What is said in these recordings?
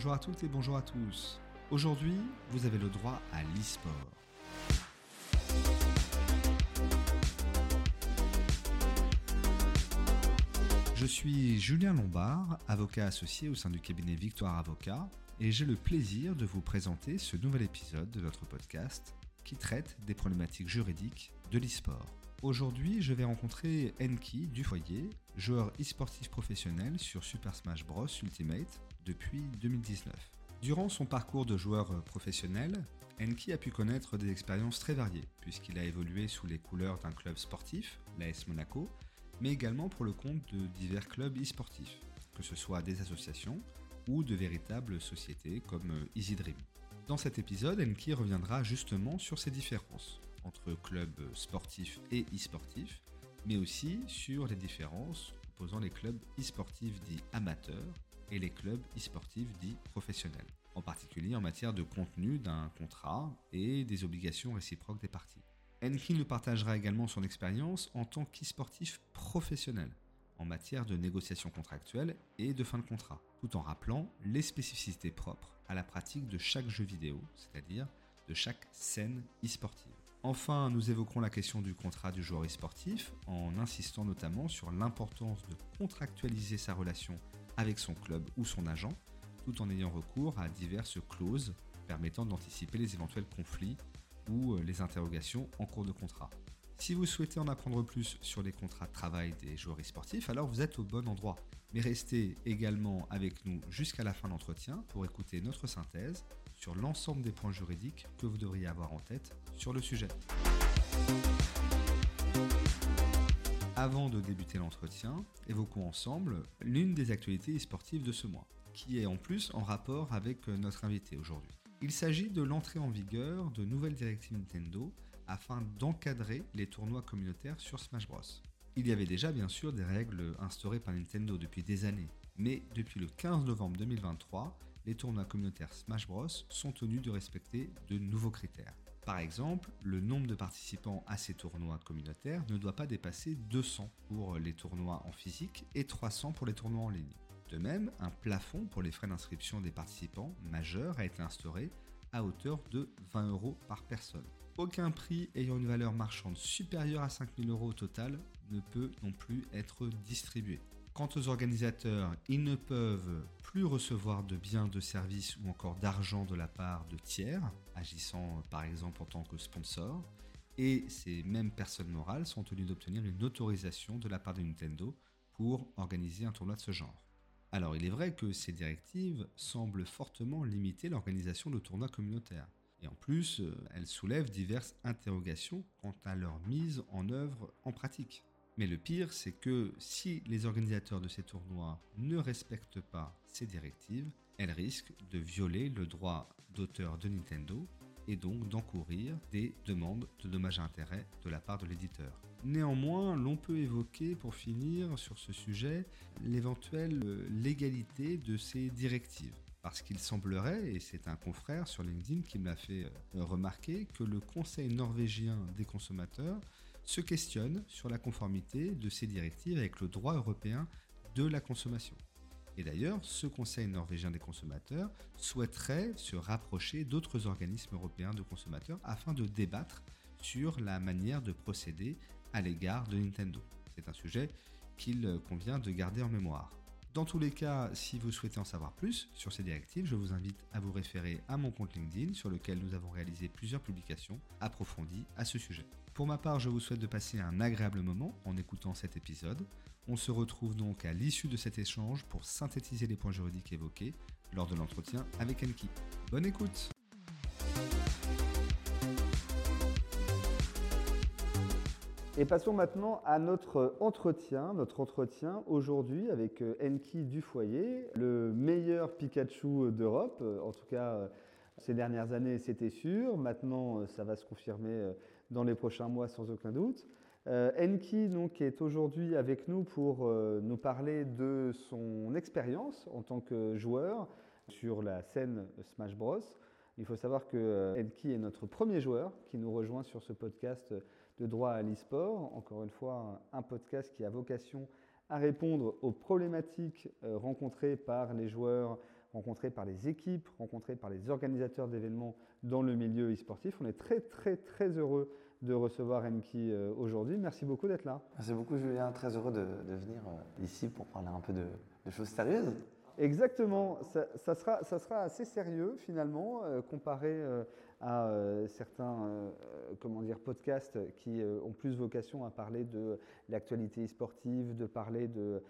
Bonjour à toutes et bonjour à tous. Aujourd'hui, vous avez le droit à l'e-sport. Je suis Julien Lombard, avocat associé au sein du cabinet Victoire Avocat, et j'ai le plaisir de vous présenter ce nouvel épisode de notre podcast qui traite des problématiques juridiques de l'e-sport. Aujourd'hui, je vais rencontrer Enki du foyer, joueur e-sportif professionnel sur Super Smash Bros Ultimate depuis 2019. Durant son parcours de joueur professionnel, Enki a pu connaître des expériences très variées, puisqu'il a évolué sous les couleurs d'un club sportif, l'AS Monaco, mais également pour le compte de divers clubs e-sportifs, que ce soit des associations ou de véritables sociétés comme Easy Dream. Dans cet épisode, Enki reviendra justement sur ces différences entre clubs sportifs et e-sportifs, mais aussi sur les différences opposant les clubs e-sportifs dits amateurs et les clubs e-sportifs dits professionnels, en particulier en matière de contenu d'un contrat et des obligations réciproques des parties. Enki nous partagera également son expérience en tant qu'e-sportif professionnel en matière de négociation contractuelle et de fin de contrat, tout en rappelant les spécificités propres à la pratique de chaque jeu vidéo, c'est-à-dire de chaque scène e-sportive. Enfin, nous évoquerons la question du contrat du joueur e-sportif en insistant notamment sur l'importance de contractualiser sa relation avec son club ou son agent, tout en ayant recours à diverses clauses permettant d'anticiper les éventuels conflits ou euh, les interrogations en cours de contrat. Si vous souhaitez en apprendre plus sur les contrats de travail des joueurs e-sportifs, alors vous êtes au bon endroit. Mais restez également avec nous jusqu'à la fin de l'entretien pour écouter notre synthèse sur l'ensemble des points juridiques que vous devriez avoir en tête sur le sujet. Avant de débuter l'entretien, évoquons ensemble l'une des actualités e-sportives de ce mois, qui est en plus en rapport avec notre invité aujourd'hui. Il s'agit de l'entrée en vigueur de nouvelles directives Nintendo afin d'encadrer les tournois communautaires sur Smash Bros. Il y avait déjà bien sûr des règles instaurées par Nintendo depuis des années, mais depuis le 15 novembre 2023, les tournois communautaires Smash Bros sont tenus de respecter de nouveaux critères. Par exemple, le nombre de participants à ces tournois communautaires ne doit pas dépasser 200 pour les tournois en physique et 300 pour les tournois en ligne. De même, un plafond pour les frais d'inscription des participants majeurs a été instauré à hauteur de 20 euros par personne. Aucun prix ayant une valeur marchande supérieure à 5000 euros au total ne peut non plus être distribué. Quant aux organisateurs, ils ne peuvent plus recevoir de biens, de services ou encore d'argent de la part de tiers, agissant par exemple en tant que sponsor, et ces mêmes personnes morales sont tenues d'obtenir une autorisation de la part de Nintendo pour organiser un tournoi de ce genre. Alors il est vrai que ces directives semblent fortement limiter l'organisation de tournois communautaires. Et en plus, euh, elles soulèvent diverses interrogations quant à leur mise en œuvre en pratique. Mais le pire, c'est que si les organisateurs de ces tournois ne respectent pas ces directives, elles risquent de violer le droit d'auteur de Nintendo et donc d'encourir des demandes de dommages à intérêt de la part de l'éditeur. Néanmoins, l'on peut évoquer pour finir sur ce sujet l'éventuelle légalité de ces directives. Parce qu'il semblerait, et c'est un confrère sur LinkedIn qui me l'a fait euh, remarquer, que le Conseil norvégien des consommateurs se questionne sur la conformité de ces directives avec le droit européen de la consommation. Et d'ailleurs, ce Conseil norvégien des consommateurs souhaiterait se rapprocher d'autres organismes européens de consommateurs afin de débattre sur la manière de procéder à l'égard de Nintendo. C'est un sujet qu'il convient de garder en mémoire. Dans tous les cas, si vous souhaitez en savoir plus sur ces directives, je vous invite à vous référer à mon compte LinkedIn sur lequel nous avons réalisé plusieurs publications approfondies à ce sujet. Pour ma part, je vous souhaite de passer un agréable moment en écoutant cet épisode. On se retrouve donc à l'issue de cet échange pour synthétiser les points juridiques évoqués lors de l'entretien avec Enki. Bonne écoute Et passons maintenant à notre entretien, notre entretien aujourd'hui avec euh, Enki Dufoyer, le meilleur Pikachu d'Europe, euh, en tout cas euh, ces dernières années c'était sûr, maintenant ça va se confirmer dans les prochains mois sans aucun doute. Enki donc, est aujourd'hui avec nous pour nous parler de son expérience en tant que joueur sur la scène Smash Bros. Il faut savoir que Enki est notre premier joueur qui nous rejoint sur ce podcast de droit à l'e-sport. Encore une fois, un podcast qui a vocation à répondre aux problématiques euh, rencontrées par les joueurs rencontrés par les équipes, rencontrés par les organisateurs d'événements dans le milieu e-sportif. On est très très très heureux de recevoir Enki euh, aujourd'hui. Merci beaucoup d'être là. Merci beaucoup Julien, très heureux de, venir euh, ici pour parler un peu de, choses sérieuses. Exactement, ça, sera, ça, sera, assez sérieux finalement, euh, comparé à certains comment dire, podcasts qui ont plus vocation à parler de l'actualité sportive, de parler de,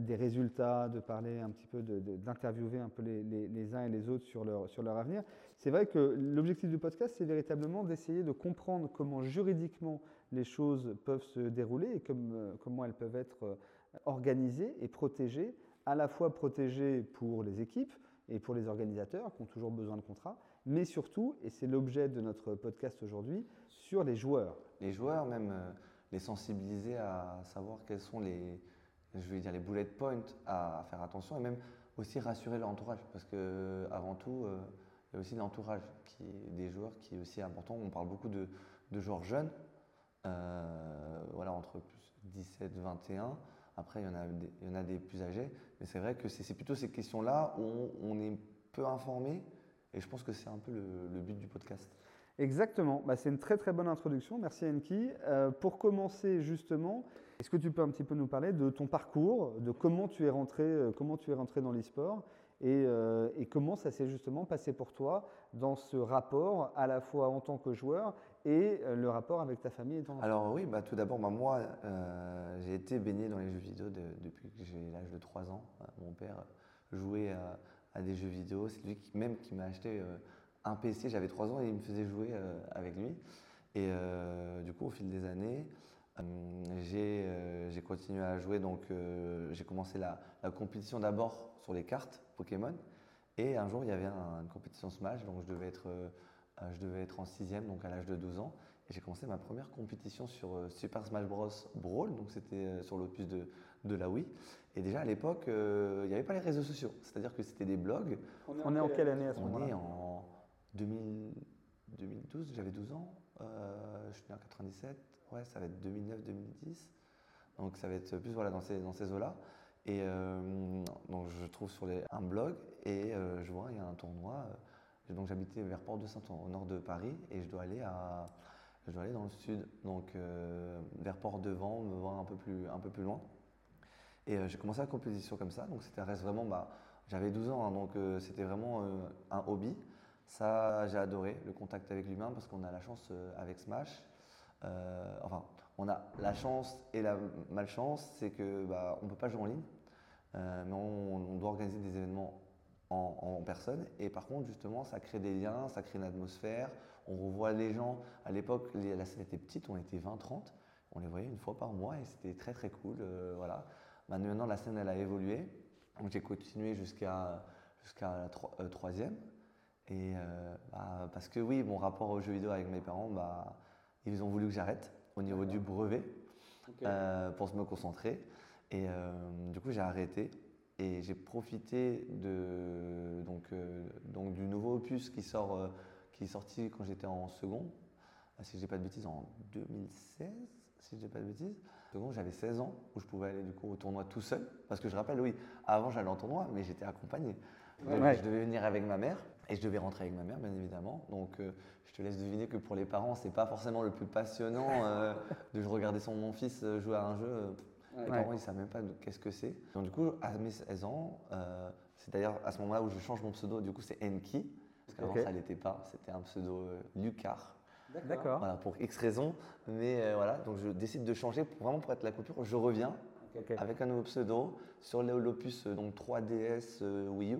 des résultats, de parler un petit peu, d'interviewer un peu les, les, uns et les autres sur leur, sur leur avenir. C'est vrai que l'objectif du podcast, c'est véritablement d'essayer de comprendre comment juridiquement les choses peuvent se dérouler et euh, comment elles peuvent être euh, organisées et protégées, à la fois protégées pour les équipes et pour les organisateurs qui ont toujours besoin de contrats, mais surtout, et c'est l'objet de notre podcast aujourd'hui, sur les joueurs. Les joueurs, même euh, les sensibiliser à savoir quels sont les, je vais dire, les bullet points à faire attention et même aussi rassurer leur entourage parce que avant tout, il y a aussi l'entourage des joueurs qui est aussi important. On parle beaucoup de, joueurs jeunes, euh, voilà, entre 17 et 21. Après, il y, en a des, il y en a des plus âgés. Mais c'est vrai que c'est plutôt ces questions-là où on, est peu informé. Et je pense que c'est un peu le, but du podcast. Exactement. Bah, c'est une très très bonne introduction. Merci Enki. Euh, pour commencer justement, est-ce que tu peux un petit peu nous parler de ton parcours, de comment tu es rentré, euh, comment tu es rentré dans l'e-sport euh, et, comment ça s'est justement passé pour toi dans ce rapport à la fois en tant que joueur et euh, le rapport avec ta famille et ton enfant Alors oui, bah, tout d'abord, bah, moi, euh, j'ai été baigné dans les jeux vidéo depuis que j'ai l'âge de 3 ans. mon père jouait à, des jeux vidéo. C'est lui qui, même qui m'a acheté un PC. J'avais 3 ans et il me faisait jouer avec lui. Et du coup, au fil des années, j'ai continué à jouer. Donc, j'ai commencé la, la compétition d'abord sur les cartes Pokémon. Et un jour, il y avait une compétition Smash, donc je devais être, euh, je devais être en sixième, donc à l'âge de 12 ans. Et j'ai commencé ma première compétition sur euh, Super Smash Bros. Brawl, donc c'était euh, sur l'opus de, de la Wii. Et déjà à l'époque, il n'y avait pas les réseaux sociaux, c'est-à-dire que c'était des blogs. On est, en, quelle année à ce moment-là On est en 2012, j'avais 12 ans. je suis né en 97, ouais, ça va être 2009-2010. Donc ça va être plus voilà, dans ces, dans ces eaux-là. Et euh, donc je trouve sur un blog et euh, je vois il y a un tournoi. Euh, donc j'habitais vers Port-de-Saint au nord de Paris et je dois aller à je dois aller dans le sud, donc vers Port-de-Vent, me voir un peu plus, un peu plus loin. Et j'ai commencé la compétition comme ça, donc c'était reste vraiment, bah, j'avais 12 ans, hein, donc c'était vraiment un hobby. Ça, j'ai adoré le contact avec l'humain parce qu'on a la chance avec Smash. Enfin, on a la chance et la malchance, c'est que bah, on peut pas jouer en ligne, euh, mais on, doit organiser des événements en, personne. Et par contre, justement, ça crée des liens, ça crée une atmosphère. On revoit les gens. À l'époque, la scène était petite, on était 20-30. On les voyait une fois par mois et c'était très très cool. Euh, voilà. Maintenant, la scène, elle a évolué. Donc j'ai continué jusqu'à la euh, troisième. Et bah, parce que oui, mon rapport aux jeux vidéo avec mes parents, bah, ils ont voulu que j'arrête au niveau du brevet euh, pour se me concentrer. Et euh, du coup, j'ai arrêté et j'ai profité de, donc, euh, donc, du nouveau opus qui, sort, qui est sorti quand j'étais en second, si je dis pas de bêtises, en 2016, si je dis pas de bêtises. Second, j'avais 16 ans où je pouvais aller du coup au tournoi tout seul. Parce que je rappelle, oui, avant j'allais en tournoi, mais j'étais accompagné. Je devais venir avec ma mère et je devais rentrer avec ma mère, bien évidemment. Donc, euh, je te laisse deviner que pour les parents, c'est pas forcément le plus passionnant euh, de regarder son mon fils euh, jouer à un jeu. Les parents, ils savent même pas qu'est-ce que c'est. Donc, du coup, à mes 16 ans, c'est d'ailleurs à ce moment-là où je change mon pseudo. Du coup, c'est Enki. Parce qu'avant, ça l'était pas. C'était un pseudo Lucar. D'accord. Voilà, pour X raisons. Mais voilà, donc je décide de changer pour, vraiment pour être la coupure. Je reviens avec un nouveau pseudo sur l'opus donc 3DS Wii U.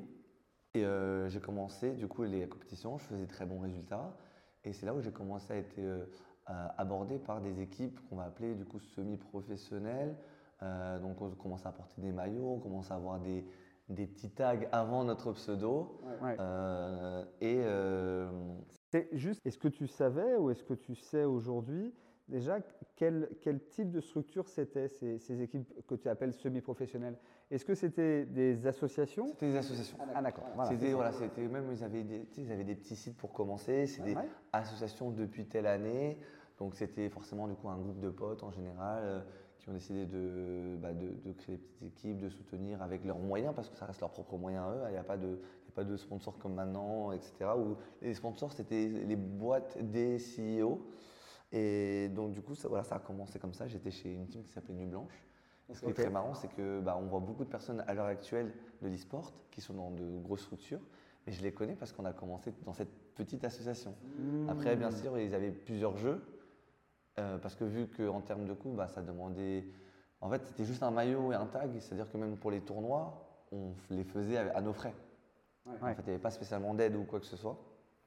Et euh, j'ai commencé du coup les compétitions, je faisais de très bons résultats. Et c'est là où j'ai commencé à être euh, abordé par des équipes qu'on va appeler du coup semi-professionnelles. Euh, donc on commence à porter des maillots, on commence à avoir des, des petits tags avant notre pseudo. et c'est juste, est-ce que tu savais ou est-ce que tu sais aujourd'hui déjà quel, quel, type de structure c'était ces, ces, équipes que tu appelles semi-professionnelles? Est-ce que c'était des associations C'était des associations. Ah d'accord. c'était voilà, c'était même ils avaient des, ils avaient des petits sites pour commencer. C'est des associations depuis telle année. Donc c'était forcément du coup un groupe de potes en général euh, qui ont décidé de, bah, de, de, créer des petites équipes, de soutenir avec leurs moyens parce que ça reste leurs propres moyens à eux. Il n'y a pas de, pas de sponsors comme maintenant, etc. Où les sponsors, c'était les boîtes des CEO. Et donc, du coup, ça, voilà, ça a commencé comme ça. J'étais chez une team qui s'appelait Nuit Blanche. Ce qui est très marrant, c'est que bah, on voit beaucoup de personnes à l'heure actuelle de l'e-sport qui sont dans de grosses structures. Mais je les connais parce qu'on a commencé dans cette petite association. Mmh. Après, bien sûr, ils avaient plusieurs jeux. euh, parce que vu qu'en termes de coût, bah, ça demandait. En fait, c'était juste un maillot et un tag. C'est-à-dire que même pour les tournois, on les faisait à à nos frais. En fait, il n'y avait pas spécialement d'aide ou quoi que ce soit.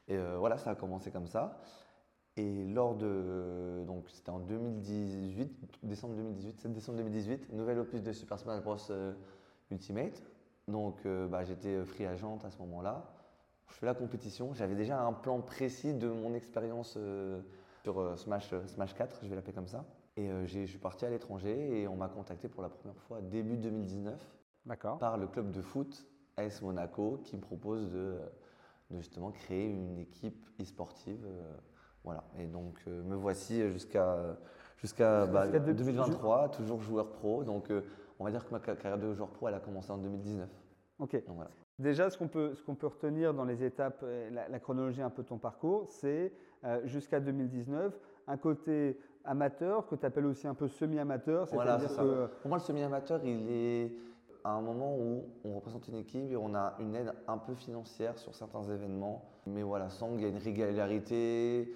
Et euh, voilà, ça a commencé comme ça. Et lors de. Donc, c'était en 2018, décembre 2018, 7 décembre 2018, nouvel opus de Super Smash Bros. euh, Ultimate. Donc, euh, bah, j'étais free agent à ce moment-là. Je fais la compétition. J'avais déjà un plan précis de mon expérience euh, sur euh, Smash, euh, Smash 4, je vais l'appeler comme ça. Et euh, je suis parti à l'étranger et on m'a contacté pour la première fois début 2019 D'accord. par le club de foot AS Monaco qui me propose de, de justement créer une équipe e-sportive. Voilà. Et donc euh, me voici jusqu'à jusqu'à bah, Jusqu'à deux- 2023, toujours joueur pro. Donc euh, on va dire que ma ca- carrière de joueur pro, elle a commencé en 2019. Ok. Donc voilà. Déjà, ce qu'on peut, qu'on peut retenir dans les étapes, euh, la, la chronologie un peu de ton parcours, c'est euh, jusqu'à 2019, un côté amateur que tu appelles aussi un peu semi-amateur, Voilà, que Pour moi, le semi-amateur, il est à un moment où on représente une équipe et on a une aide un peu financière sur certains événements. Mais voilà, sans qu'il y ait une régularité.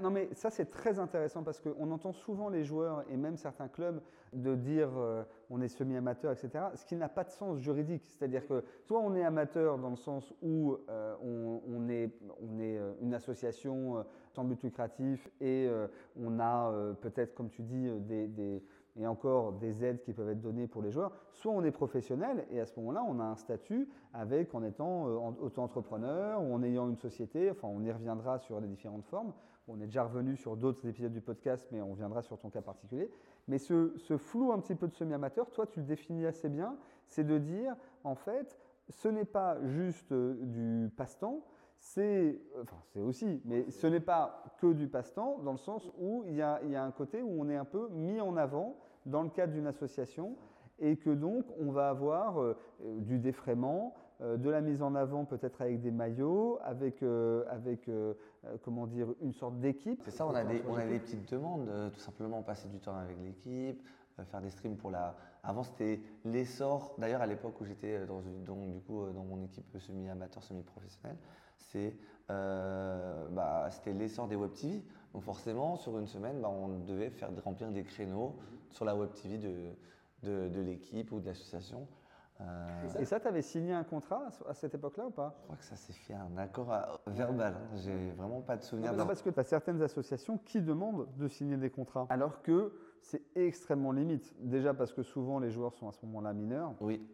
Non, mais ça, c'est très intéressant parce qu'on entend souvent les joueurs et même certains clubs de dire euh, on est semi-amateur, etc., ce qui n'a pas de sens juridique. C'est-à-dire que soit on est amateur dans le sens où euh, on, est, on est euh, une association sans but lucratif et on a peut-être, comme tu dis, des, et encore des aides qui peuvent être données pour les joueurs, soit on est professionnel et à ce moment-là, on a un statut avec en étant en- auto-entrepreneur ou en ayant une société, enfin on y reviendra sur les différentes formes. On est déjà revenu sur d'autres épisodes du podcast, mais on reviendra sur ton cas particulier. Mais ce, ce flou un petit peu de semi-amateur, toi, tu le définis assez bien, c'est de dire, en fait, ce n'est pas juste euh, du passe-temps, c'est, enfin, c'est aussi, mais ce n'est pas que du passe-temps, dans le sens où il y, a, il y a un côté où on est un peu mis en avant dans le cadre d'une association, et que donc on va avoir euh, du défraiement, de la mise en avant peut-être avec des maillots, avec, euh, avec euh, euh, comment dire, une sorte d'équipe. C'est ça, on a, des, on a des petites demandes, euh, tout simplement passer du temps avec l'équipe, euh, faire des streams pour la. Avant, c'était l'essor. D'ailleurs, à l'époque où j'étais euh, dans, donc, du coup, euh, dans mon équipe semi-amateur, semi-professionnelle, c'est, euh, bah, c'était l'essor des web TV. Donc, forcément, sur une semaine, bah, on devait faire remplir des créneaux sur la web TV de, de, de l'équipe ou de l'association. Euh, Et ça, tu avais signé un contrat à- cette époque-là ou pas? Je crois que ça s'est fait un accord à- verbal. hein. J'ai vraiment pas de souvenir. Non, parce que tu as certaines associations qui demandent de signer des contrats, alors que c'est extrêmement limite. Déjà parce que souvent les joueurs sont à ce moment-là mineurs, Oui,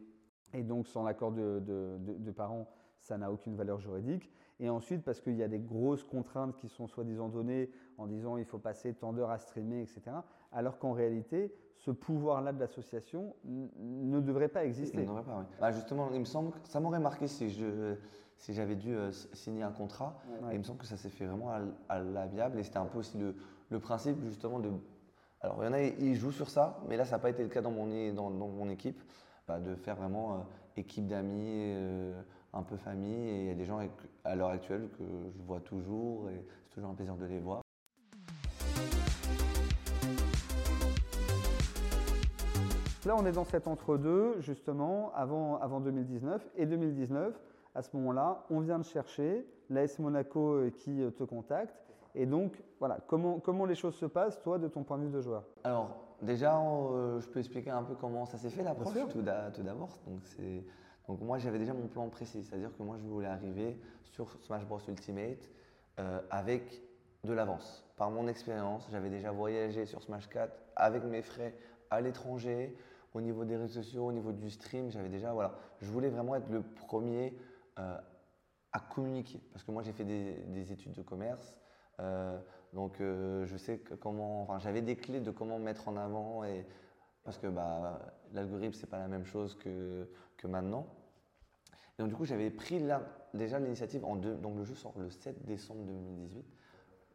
et donc sans l'accord de, de- de- de parents, ça n'a aucune valeur juridique. Et ensuite parce qu'il y a des grosses contraintes qui sont soi-disant données en disant il faut passer tant d'heures à streamer, etc. Alors qu'en réalité, ce pouvoir-là de l'association ne devrait pas Il exister. n'aurait pas, oui. Bah, justement, il me semble que ça m'aurait marqué si je si j'avais dû euh, signer un contrat. Ouais. Et il me semble que ça s'est fait vraiment à, à l'amiable et c'était un peu aussi le, le principe justement de. Alors il y en a, ils jouent sur ça, mais là ça n'a pas été le cas dans mon, é- dans, dans mon équipe, bah, de faire vraiment euh, équipe d'amis, euh, un peu famille. Et il y a des gens à l'heure actuelle que je vois toujours et c'est toujours un plaisir de les voir. Là, on est dans cet entre-deux, justement, avant, avant 2019. Et 2019, à ce moment-là, on vient de chercher l'AS Monaco euh, qui euh, te contacte. Et donc, voilà, comment, comment les choses se passent, toi, de ton point de vue de joueur? Alors, déjà, euh, je peux expliquer un peu comment ça s'est fait l'approche tout d'a- tout d'abord. Donc, moi, j'avais déjà mon plan précis, c'est-à-dire que moi, je voulais arriver sur Smash Bros Ultimate euh, avec de l'avance. Par mon expérience, j'avais déjà voyagé sur Smash 4 avec mes frais à l'étranger, au niveau des réseaux sociaux, au niveau du stream. J'avais déjà, voilà, je voulais vraiment être le premier euh, à communiquer, parce que moi, j'ai fait des, des études de commerce. Euh, donc euh, je sais comment, enfin j'avais des clés de comment mettre en avant et parce que bah, l'algorithme c'est pas la même chose que, que maintenant. Donc du coup j'avais pris là, déjà l'initiative en deux, donc le jeu sort le 7 décembre 2018.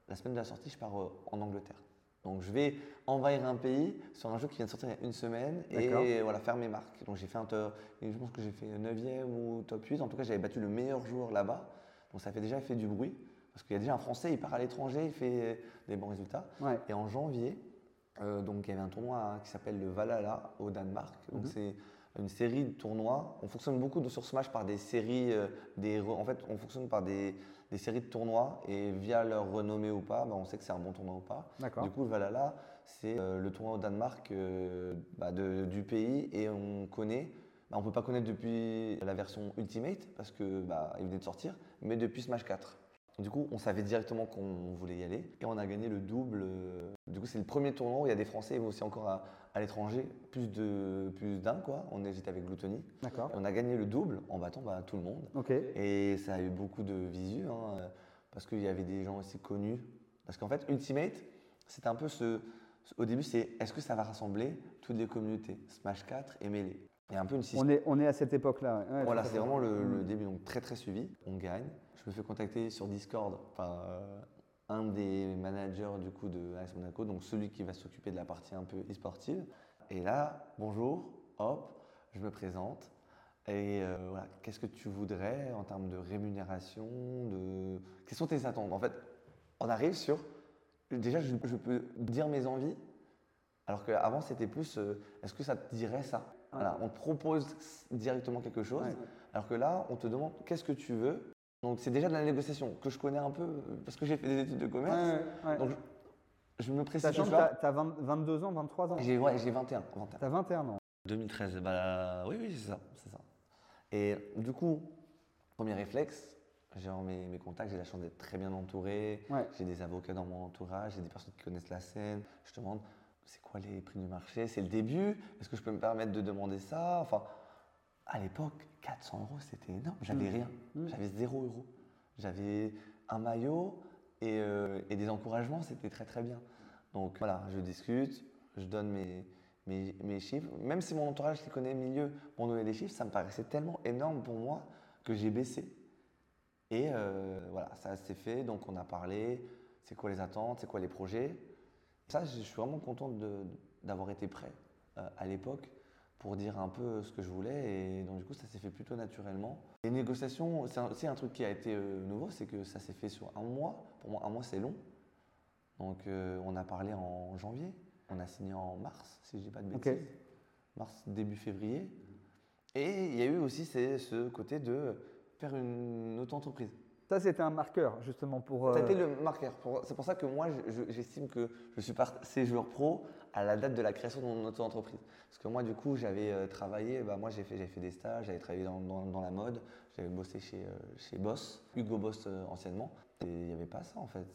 La semaine de la sortie je pars en Angleterre. Donc je vais envahir un pays sur un jeu qui vient de sortir il y a une semaine et voilà, faire mes marques. Donc j'ai fait un top, et je pense que j'ai fait 9e ou top 8. En tout cas, j'avais battu le meilleur joueur là-bas. Donc ça fait déjà fait du bruit. Parce qu'il y a déjà un Français, il part à l'étranger, il fait des bons résultats. Ouais. Et en janvier, euh, donc il y avait un tournoi qui s'appelle le Valhalla au Danemark. Donc Mhm. c'est une série de tournois. On fonctionne beaucoup de- sur Smash par des séries, euh, des re- en fait on fonctionne par des, des séries de tournois et via leur renommée ou pas, bah, on sait que c'est un bon tournoi ou pas. Du coup le Valhalla, c'est euh, le tournoi au Danemark euh, bah, de- du pays et on connaît. bah, on peut pas connaître depuis la version Ultimate parce que bah, il venait de sortir, mais depuis Smash 4. Du coup, on savait directement qu'on voulait y aller et on a gagné le double. euh, Du coup, c'est le premier tournoi où il y a des Français et aussi encore à, à l'étranger, plus de plus d'un quoi. On était avec Gluttony. D'accord. On a gagné le double en battant bah, tout le monde. Ok. Et ça a eu beaucoup de visu hein, euh, parce qu'il y avait des gens assez connus. Parce qu'en fait, Ultimate, c'était un peu ce. Au début, c'est est-ce que ça va rassembler toutes les communautés? Smash 4 et Melee. Il y a un peu une On est, on est à cette époque-là. ouais. Voilà, c'est vraiment le, le Mm. début, donc très très suivi. On gagne. Je me fais contacter sur Discord par euh, un des managers du coup de AS Monaco, donc celui qui va s'occuper de la partie un peu e-sportive. Et là, bonjour, hop, je me présente. Et euh, voilà, qu'est-ce que tu voudrais en termes de rémunération, de quelles sont tes attentes? En fait, on arrive sur déjà je, je peux dire mes envies, alors qu'avant c'était plus euh, est-ce que ça te dirait ça? Voilà, on te propose directement quelque chose. Ouais. Alors que là, on te demande qu'est-ce que tu veux? Donc c'est déjà de la négociation que je connais un peu euh, parce que j'ai fait des études de commerce. Ouais, ouais, ouais. Donc je, je me précise Sachant que tu as, 22 ans, 23 ans. J'ai ouais, j'ai 21, 21. Tu as 21 ans. 2013, bah oui, oui, c'est ça, c'est ça. Et du coup, premier réflexe, j'ai mes, mes contacts, j'ai la chance d'être très bien entouré. Ouais. J'ai des avocats dans mon entourage, j'ai des personnes qui connaissent la scène. Je demande, c'est quoi les prix du marché? C'est le début? Est-ce que je peux me permettre de demander ça? Enfin, à l'époque, 400 euros, c'était énorme. J'avais Mm. rien. Mm. J'avais 0 euros. J'avais un maillot et, euh, et des encouragements, c'était très très bien. Donc voilà, je discute, je donne mes, mes, mes chiffres. Même si mon entourage qui connaît mieux m'ont donné des chiffres, ça me paraissait tellement énorme pour moi que j'ai baissé. Et euh, voilà, ça s'est fait, donc on a parlé, c'est quoi les attentes, c'est quoi les projets? Ça, je suis vraiment content d'avoir été prêt euh, à l'époque pour dire un peu ce que je voulais. Et donc, du coup, ça s'est fait plutôt naturellement. Les négociations, c'est un, truc qui a été euh, nouveau, c'est que ça s'est fait sur un mois. Pour moi, un mois, c'est long. Donc, euh, on a parlé en janvier, on a signé en mars, si je dis pas de bêtises. Mars, début février. Et il y a eu aussi ce côté de faire une auto-entreprise. Ça, c'était un marqueur, justement, pour. Ça a euh, été le marqueur. Pour- C'est pour ça que moi, je- je- j'estime que je suis passé joueur pro à la date de la création de mon auto-entreprise. Parce que moi, du coup, j'avais euh, travaillé, bah, moi, j'ai fait, j'ai fait des stages, j'avais travaillé dans, dans- dans la mode, j'avais bossé chez, euh, chez Boss, Hugo Boss euh, anciennement. Et il n'y avait pas ça, en fait.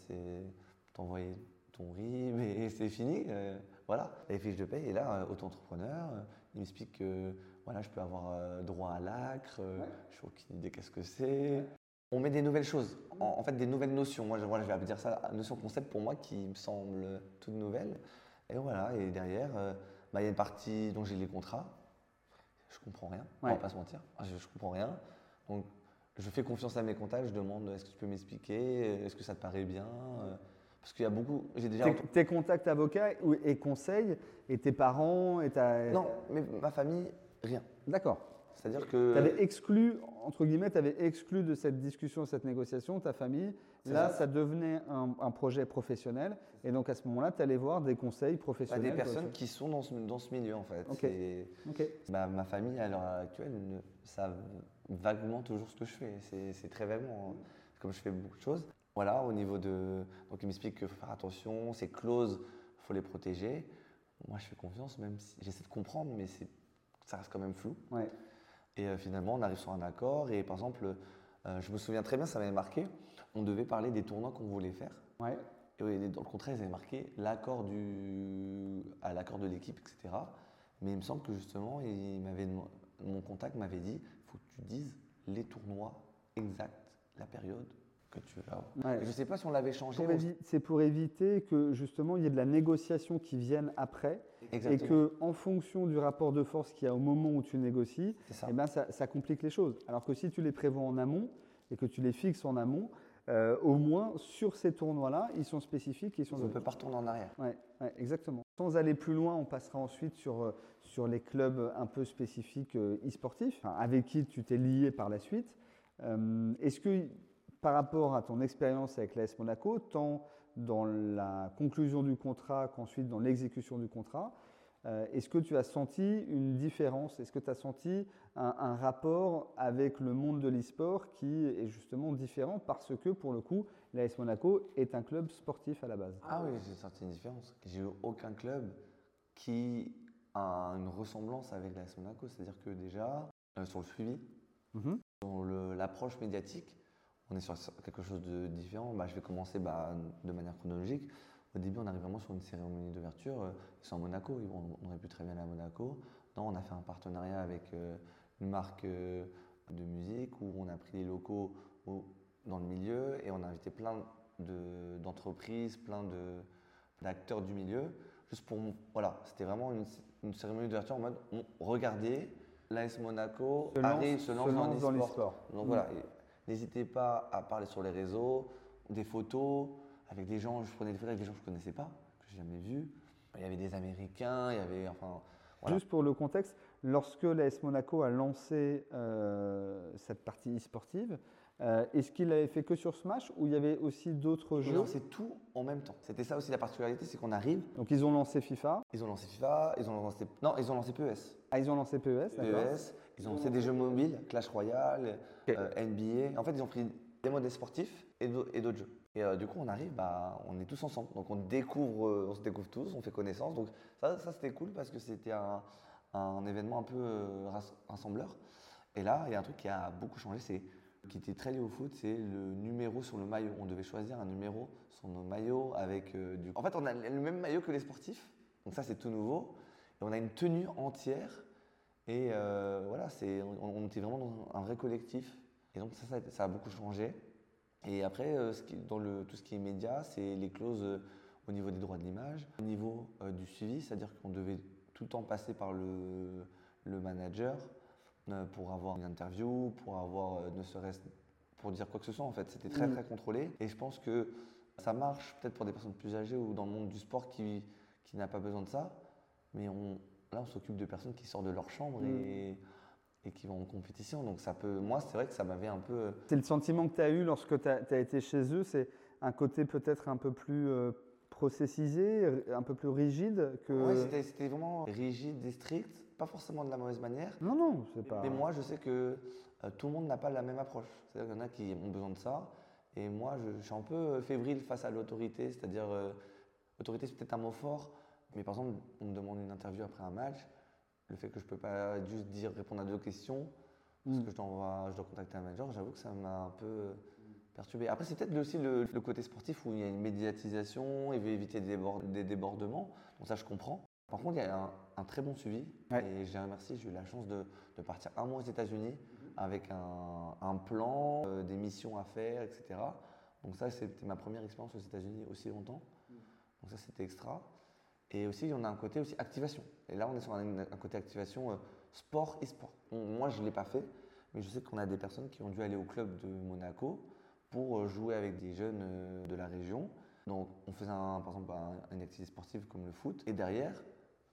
T'envoyer ton RIB et c'est fini. voilà, les fiches de paye. Et là, auto-entrepreneur, il m'explique que voilà, je peux avoir droit à l'acre, Ouais. je n'ai aucune idée qu'est-ce que c'est. On met des nouvelles choses, en, en fait des nouvelles notions. Moi, je, voilà, je vais dire ça, notion concept pour moi qui me semble toute nouvelle. Et voilà, et derrière, euh, bah, il y a une partie dont j'ai les contrats. Je comprends rien, on Ouais. va pas se mentir. Je, je comprends rien. Donc, je fais confiance à mes contacts. Je demande est-ce que tu peux m'expliquer Est-ce que ça te paraît bien Euh, Parce qu'il y a beaucoup. J'ai déjà. tes, tes contacts avocats et conseils, et tes parents, et ta. Non, mais ma famille, rien. D'accord. C'est-à-dire que. Tu avais exclu, entre guillemets, tu avais exclu de cette discussion, cette négociation, ta famille. Là, ça. ça, devenait un, un projet professionnel. Et donc, à ce moment-là, tu allais voir des conseils Bah, professionnels. des toi, personnes qui sont dans ce, dans ce milieu en fait. Ok. C'est- Ok. Ma, famille à l'heure actuelle savent vaguement toujours ce que je fais. C'est- très vaguement, hein. comme je fais beaucoup de choses. Voilà, au niveau de. Donc il m'explique qu'il faut faire attention, ces clauses, il faut les protéger. Moi je fais confiance, même si j'essaie de comprendre, mais ça reste quand même flou. Ouais. Et euh, finalement, on arrive sur un accord. Et par exemple, euh, je me souviens très bien, ça m'avait marqué, on devait parler des tournois qu'on voulait faire. Ouais. Et oui, dans le contrat, ils avaient marqué l'accord du, à l'accord de l'équipe, etc. Mais il me semble que justement, il m'avait, mon contact m'avait dit, il faut que tu dises les tournois exacts, la période que tu. Ouais. Je ne sais pas si on l'avait changé. C'est pour éviter que justement il y ait de la négociation qui vienne après Exactement. et que en fonction du rapport de force qu'il y a au moment où tu négocies, ça. eh ben, ça, ça complique les choses. Alors que si tu les prévois en amont et que tu les fixes en amont, euh, au moins sur ces tournois-là, ils sont spécifiques, ils sont. On ne peut pas retourner en arrière. Ouais, ouais, exactement. Sans aller plus loin, on passera ensuite sur, euh, sur les clubs un peu spécifiques euh, e-sportifs, avec qui tu t'es lié par la suite. Euh, Est-ce que par rapport à ton expérience avec l'AS Monaco, tant dans la conclusion du contrat qu'ensuite dans l'exécution du contrat, euh, Est-ce que tu as senti une différence? Est-ce que tu as senti un, un rapport avec le monde de l'e-sport qui est justement différent parce que pour le coup, l'AS Monaco est un club sportif à la base? Ah oui, j'ai senti une différence. J'ai eu aucun club qui a une ressemblance avec l'AS Monaco. C'est-à-dire que déjà, euh, sur le suivi, Mhm. sur l'approche médiatique, on est sur quelque chose de différent. Bah, je vais commencer bah, de manière chronologique. Au début, on arrive vraiment sur une cérémonie d'ouverture. euh, Ils sont à Monaco. On, aurait pu très bien aller à Monaco. Non, on a fait un partenariat avec euh, une marque euh, de musique où on a pris les locaux au- dans le milieu et on a invité plein de- d'entreprises, plein d'acteurs du milieu. Juste pour. Voilà, c'était vraiment une, une cérémonie d'ouverture en mode on, regardez, l'AS Monaco Se lance- arrive, se lance, se lance dans dans l'e-sport. Donc Mm. voilà, n'hésitez pas à parler sur les réseaux, des photos avec des gens, je prenais des photos avec des gens que je ne connaissais pas, que j'ai jamais vus. Il y avait des Américains, il y avait enfin. Juste pour le contexte, lorsque l'AS Monaco a lancé euh, cette partie e-sportive, euh, est-ce qu'il l'avait fait que sur Smash ou il y avait aussi d'autres jeux lançaient tout en même temps. C'était ça aussi la particularité, c'est qu'on arrive, Donc ils ont lancé FIFA, ils ont lancé FIFA, ils ont lancé non, ils ont lancé PES. ah, ils ont lancé PES, d'accord PES, ils ont lancé des jeux mobiles, Clash Royale, euh, NBA. En fait, ils ont pris des modes sportifs et d'au- et d'autres jeux. Et euh, du coup, on arrive, bah, on est tous ensemble. Donc on découvre, on se découvre tous, on fait connaissance. Donc ça, ça c'était cool parce que c'était un, un événement un peu rass- rassembleur. Et là, il y a un truc qui a beaucoup changé, c'est qui était très lié au foot, c'est le numéro sur le maillot. On devait choisir un numéro sur nos maillots avec euh, du. En fait, on a le même maillot que les sportifs. Donc ça, c'est tout nouveau. Et on a une tenue entière. Et euh, voilà, c'est, on, était vraiment dans un vrai collectif. Et donc ça, ça, a beaucoup changé. Et après, euh, dans le, tout ce qui est média, c'est les clauses au niveau des droits de l'image, au niveau du suivi, c'est-à-dire qu'on devait tout le temps passer par le, le manager pour avoir une interview, pour avoir euh, ne serait-ce pour dire quoi que ce soit en fait. C'était très Mm. très contrôlé. Et je pense que ça marche peut-être pour des personnes plus âgées ou dans le monde du sport qui, qui n'a pas besoin de ça. Mais on, là, on s'occupe de personnes qui sortent de leur chambre Mm. et, et qui vont en compétition. Donc ça peut, moi, c'est vrai que ça m'avait un peu C'est le sentiment que tu as eu lorsque tu as, été chez eux, c'est un côté peut-être un peu plus euh, processisé, un peu plus rigide que... C'était- c'était vraiment rigide et strict, pas forcément de la mauvaise manière. non, non, c'est pas... Mais moi, je sais que euh, tout le monde n'a pas la même approche. C'est-à-dire qu'il y en a qui ont besoin de ça. Et moi, je, je suis un peu euh, fébrile face à l'autorité. C'est-à-dire, euh, autorité, c'est peut-être un mot fort. Mais par exemple, on me demande une interview après un match. Le fait que je ne peux pas juste dire, répondre à deux questions, parce Mm. que je dois, je dois contacter un manager, j'avoue que ça m'a un peu euh, perturbé. Après, c'est peut-être aussi le, le côté sportif où il y a une médiatisation, il veut éviter des débordements. Donc ça, je comprends. Par contre, il y a un, un très bon suivi. Ouais. Et j'ai remercié, j'ai eu la chance de, de partir un mois aux États-Unis avec un, un plan, euh, des missions à faire, etc. Donc ça, c'était ma première expérience aux États-Unis aussi longtemps. Donc ça, c'était extra. Et aussi, on a un côté aussi activation. Et là, on est sur un, un côté activation euh, sport et sport. Moi, je ne l'ai pas fait, mais je sais qu'on a des personnes qui ont dû aller au club de Monaco pour euh, jouer avec des jeunes euh, de la région. Donc, on faisait un- par exemple un- une activité sportive comme le foot. Et derrière,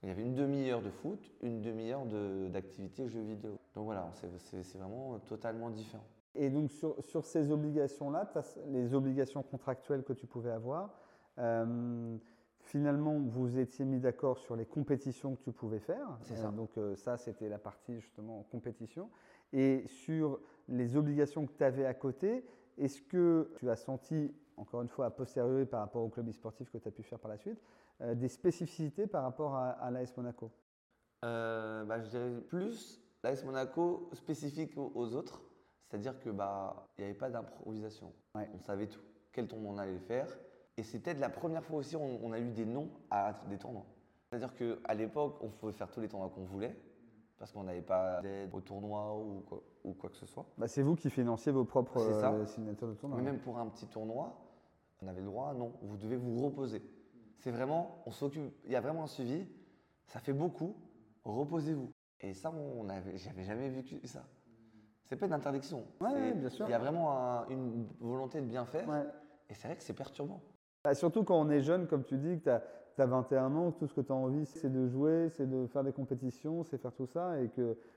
il y avait une demi-heure de foot, une demi-heure de- d'activité jeux vidéo. Donc voilà, c'est- vraiment totalement différent. Et donc sur, sur ces obligations-là, les obligations contractuelles que tu pouvais avoir, euh, finalement, vous étiez mis d'accord sur les compétitions que tu pouvais faire. C'est ça. donc euh, ça, c'était la partie justement en compétition. Et sur les obligations que tu avais à côté, est-ce que tu as senti, encore une fois, a posteriori par rapport au club e-sportif que tu as pu faire par la suite, euh, des spécificités par rapport à, à l'AS Monaco? Euh, bah, je dirais plus l'AS Monaco spécifique aux, autres, c'est-à-dire que bah il n'y avait pas d'improvisation. Ouais. On savait tout, quel tournoi on allait faire, et c'est peut-être la première fois aussi où on, on a eu des noms à des tournois. C'est-à-dire qu'à l'époque, on pouvait faire tous les tournois qu'on voulait, parce qu'on n'avait pas d'aide au tournoi ou quoi, ou quoi que ce soit. Bah, C'est vous qui financiez vos propres euh, signatures de tournoi. Mais même pour un petit tournoi, on avait le droit, non, vous devez vous reposer. C'est vraiment, on s'occupe, il y a vraiment un suivi, ça fait beaucoup, reposez-vous. Et ça, on avait, j'avais jamais vécu ça. C'est pas une interdiction. Ouais, bien sûr. Il y a vraiment un- une volonté de bien faire. Ouais. Et c'est vrai que c'est perturbant. Bah, surtout quand on est jeune, comme tu dis, que tu as, 21 ans, que tout ce que tu as envie, c'est de jouer, c'est de faire des compétitions, c'est faire tout ça, et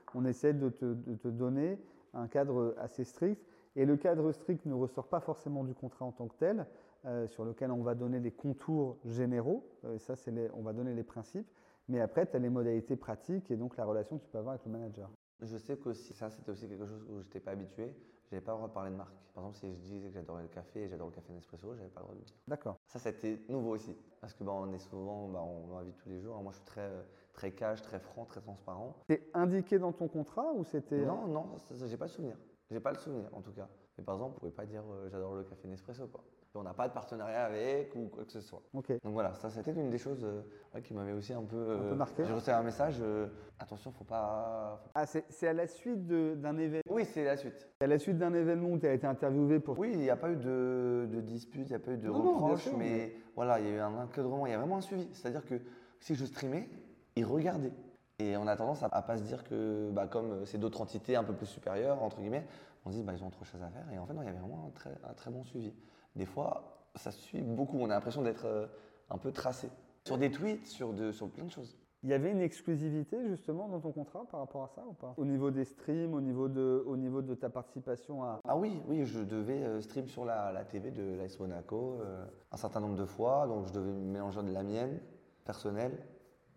qu'on essaie de te, de te donner un cadre assez strict. Et le cadre strict ne ressort pas forcément du contrat en tant que tel, euh, sur lequel on va donner les contours généraux, euh, ça, c'est les- on va donner les principes, mais après, tu as les modalités pratiques et donc la relation que tu peux avoir avec le manager. Je sais qu'aussi, ça c'était aussi quelque chose où je n'étais pas habitué. Je n'avais pas le droit de parler de marque. Par exemple, si je disais que j'adorais le café et j'adore le café Nespresso, j'avais pas le droit de le dire. D'accord. Ça, c'était nouveau aussi. Parce que bah, on est souvent, bah, on m'invite tous les jours. Moi, je suis très, euh, très cash, très franc, très transparent. C'est indiqué dans ton contrat ou c'était. Non, non, j'ai pas le souvenir. J'ai pas le souvenir, en tout cas. Mais par exemple, vous pouvez pas dire euh, j'adore le café Nespresso, quoi. Et on n'a pas de partenariat avec ou quoi que ce soit. Donc voilà, ça c'était une des choses euh, qui m'avait aussi un peu, euh, peu marqué. J'ai reçu un message euh, attention, faut pas. faut- Ah, c'est c'est à la suite d'un événement. Oui, c'est la suite. À la suite d'un événement où tu as été interviewé pour. Oui, il n'y a pas eu de, de dispute, il n'y a pas eu de Non, non, bien reproche, sûr, mais voilà, il y a eu un encadrement, il y a vraiment un suivi. C'est-à-dire que si je streamais, ils regardaient. Et on a tendance à, à pas se dire que, bah, comme c'est d'autres entités un peu plus supérieures, entre guillemets, on se dit bah, ils ont autre chose à faire. Et en fait, non, il y avait vraiment un très, un très bon suivi. Des fois, ça suit beaucoup. On a l'impression d'être euh, un peu tracé. Sur des tweets, sur, de, sur plein de choses. Il y avait une exclusivité justement dans ton contrat par rapport à ça ou pas? Au niveau des streams, au niveau de, au niveau de ta participation à. Ah oui, oui, je devais euh, stream sur la, la TV de l'AS Monaco euh, un certain nombre de fois, donc je devais mélanger de la mienne personnelle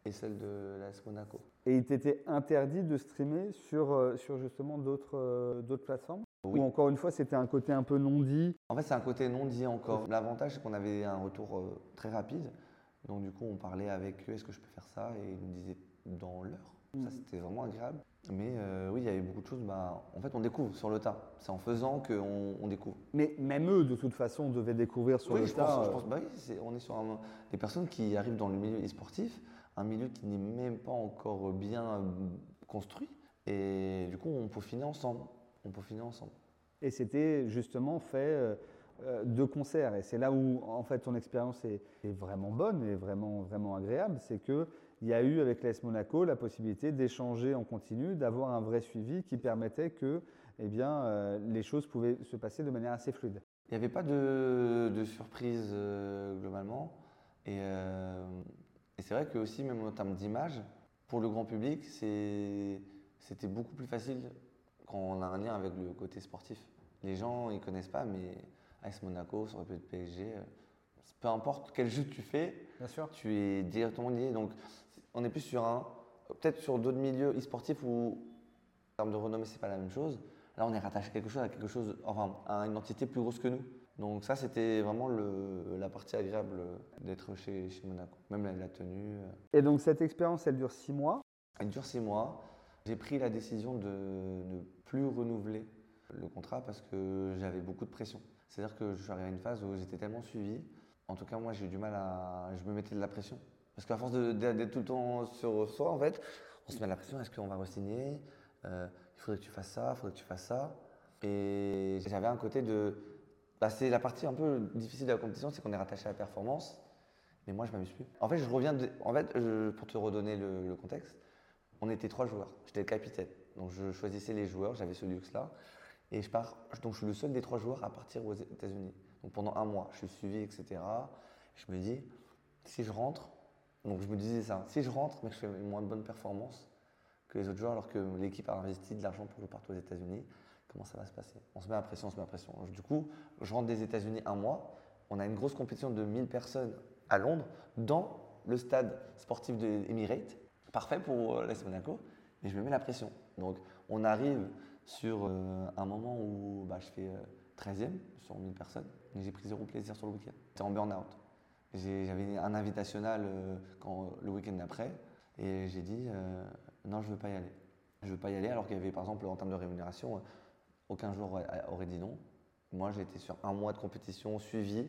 et celle de l'AS Monaco. Et il t'était interdit de streamer sur, sur justement d'autres euh, d'autres plateformes? Oui. Ou encore une fois, c'était un côté un peu non dit En fait, c'est un côté non dit encore. L'avantage, c'est qu'on avait un retour euh, très rapide. Donc, du coup, on parlait avec eux est-ce que je peux faire ça? Et ils nous disaient dans l'heure. Ça, c'était vraiment agréable. Mais euh, oui, il y avait beaucoup de choses. Bah, en fait, on découvre sur le tas. C'est en faisant qu'on on découvre. Mais même eux, de toute façon, devaient découvrir sur oui, le je tas. pense, je euh, pense- bah oui, on est sur un- des personnes qui arrivent dans le milieu e-sportif, un milieu qui n'est même pas encore bien construit. Et du coup, on peaufinait ensemble. On peaufinait ensemble. Et c'était justement fait euh, euh, de concert. Et c'est là où, en fait, ton expérience est, est vraiment bonne et vraiment, vraiment agréable. C'est qu'il y a eu, avec l'AS Monaco, la possibilité d'échanger en continu, d'avoir un vrai suivi qui permettait que eh bien, euh, les choses pouvaient se passer de manière assez fluide. Il n'y avait pas de, de surprise euh, globalement. Et, euh, et c'est vrai que aussi, même en termes d'image, pour le grand public, c'était beaucoup plus facile quand on a un lien avec le côté sportif. Les gens, ils connaissent pas, mais AS Monaco, ça aurait pu être PSG. euh, peu importe quel jeu tu fais, Bien sûr. tu es directement lié. Donc, on est plus sur un. Peut-être sur d'autres milieux e-sportifs où, en termes de renommée, c'est pas la même chose. Là, on est rattaché à quelque chose, à quelque chose, enfin, à une entité plus grosse que nous. Donc, ça, c'était vraiment le- la partie agréable d'être chez, chez Monaco. Même la, la tenue. euh. Et donc, cette expérience, elle dure six mois? Elle dure six mois. J'ai pris la décision de ne plus renouveler le contrat parce que j'avais beaucoup de pression. C'est-à-dire que je suis arrivé à une phase où j'étais tellement suivi. En tout cas, moi, j'ai eu du mal à. Je me mettais de la pression. Parce qu'à force d'être tout le temps sur soi, en fait, on se met de la pression. Est-ce qu'on va re-signer? Euh, Il faudrait que tu fasses ça, il faudrait que tu fasses ça. Et j'avais un côté de. Bah, c'est la partie un peu difficile de la compétition, c'est qu'on est rattaché à la performance. Mais moi, je m'amuse plus. En fait, je reviens. En fait, pour te redonner le, le contexte, on était trois joueurs. J'étais le capitaine. Donc, je choisissais les joueurs. J'avais ce luxe-là. Et je pars. Donc, je suis le seul des trois joueurs à partir aux États-Unis. Donc, pendant un mois, je suis suivi, etc. Je me dis, si je rentre. Donc, je me disais ça. Si je rentre, mais que je fais une moins bonne performance que les autres joueurs, alors que l'équipe a investi de l'argent pour que je aux États-Unis, comment ça va se passer? On se met à pression, on se met à pression. Du coup, je rentre des États-Unis un mois. On a une grosse compétition de 1000 personnes à Londres, dans le stade sportif de Emirates. Parfait pour euh, l'AS Monaco, mais je me mets la pression. Donc, on arrive sur euh, un moment où bah, je fais euh, 13e sur 1000 personnes, mais j'ai pris zéro plaisir sur le week-end. J'étais en burn-out. J'avais un invitationnel euh, quand, le week-end d'après, et j'ai dit euh, non, je ne veux pas y aller. Je ne veux pas y aller, alors qu'il y avait, par exemple, en termes de rémunération, euh, aucun joueur aurait- dit non. Moi, j'ai été sur un mois de compétition suivi.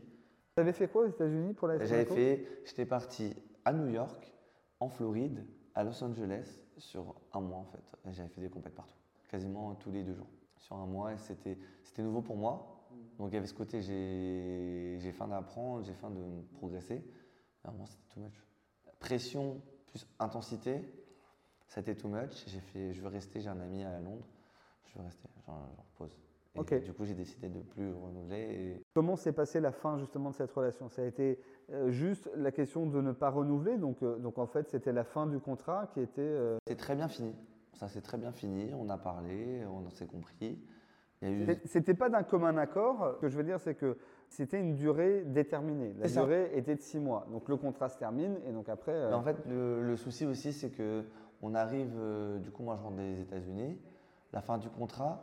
Tu avais fait quoi aux États-Unis pour la J'avais fait, j'étais parti à New York, en Floride, à Los Angeles, sur un mois en fait. J'avais fait des compètes partout, quasiment tous les deux jours. Sur un mois, c'était c'était nouveau pour moi. Donc il y avait ce côté, j'ai j'ai faim d'apprendre, j'ai faim de progresser. Vraiment, c'était too much. Pression plus intensité, c'était too much. J'ai fait, je veux rester, j'ai un ami à Londres. je veux rester, j'en repose. Et du coup, j'ai décidé de plus renouveler. et- Comment s'est passée la fin justement de cette relation? Ça a été euh, juste la question de ne pas renouveler, donc, euh, donc en fait c'était la fin du contrat qui était... euh, C'est très bien fini. Ça s'est très bien fini. On a parlé, on s'est compris. Eu. c'était- pas d'un commun accord. Ce que je veux dire c'est que c'était une durée déterminée. La durée était de six mois. Donc le contrat se termine et donc après... Mais en fait, le, le souci aussi, c'est que on arrive. du coup, moi, je rentre des États-Unis. La fin du contrat,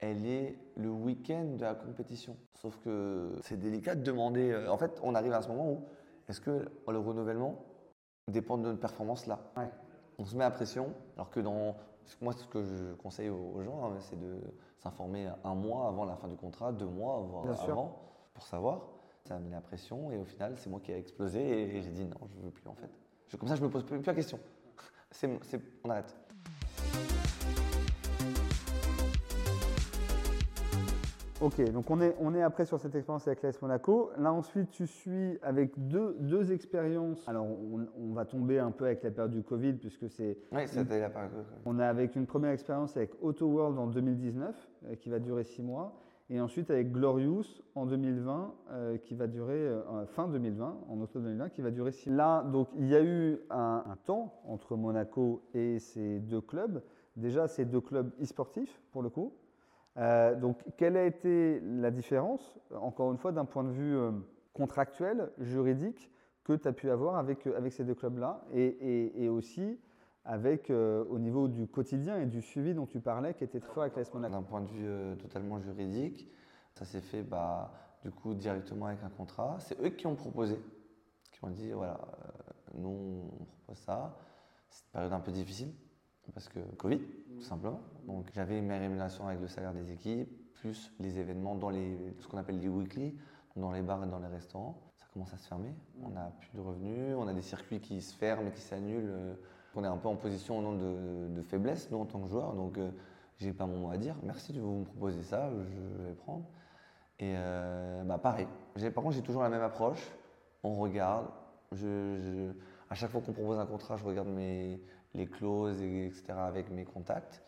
elle est le week-end de la compétition. Sauf que c'est délicat de demander. euh, en fait, on arrive à ce moment où est-ce que le renouvellement dépend de notre performance là? Ouais. On se met à pression, alors que dans. Moi, ce que je conseille aux gens, hein, c'est de s'informer un mois avant la fin du contrat, deux mois voire Bien sûr. avant, pour savoir. Ça a mis la pression, et au final, c'est moi qui ai explosé, et, et j'ai dit non, je veux plus en fait. Je- comme ça, je me pose plus, plus la question. C'est- on arrête. Ok, donc on est, on est après sur cette expérience avec l'AS Monaco. Là ensuite, tu suis avec deux, deux expériences. Alors on, on va tomber un peu avec la période du Covid puisque c'est Oui, c'était la période. On a avec une première expérience avec Auto World en 2019, euh, qui va durer six mois, et ensuite avec Glorious en 2020, euh, qui va durer euh, fin 2020, en octobre 2020, qui va durer six mois. Là, donc il y a eu un, un temps entre Monaco et ces deux clubs. Déjà, ces deux clubs e-sportifs pour le coup. Euh, donc, quelle a été la différence, encore une fois, d'un point de vue euh, contractuel, juridique, que tu as pu avoir avec, euh, ces deux clubs-là, et, aussi avec, au niveau du quotidien et du suivi dont tu parlais, qui était très fort avec l'AS Monaco? D'un point de vue totalement juridique, ça s'est fait bah, du coup directement avec un contrat. C'est eux qui ont proposé, qui ont dit voilà, nous on propose ça. C'est une période un peu difficile parce que Covid, tout simplement. Donc j'avais mes rémunérations avec le salaire des équipes, plus les événements dans les, ce qu'on appelle les weekly, dans les bars et dans les restaurants. Ça commence à se fermer. On n'a plus de revenus, on a des circuits qui se ferment qui s'annulent. euh, On est un peu en position de, de faiblesse, nous en tant que joueurs. Donc euh, j'ai pas mon mot à dire. Merci de vous me proposer ça, je vais prendre. Et euh, bah pareil. Par contre, j'ai toujours la même approche. On regarde. Je, je- à chaque fois qu'on propose un contrat, je regarde mes, les clauses, et, etc. avec mes contacts.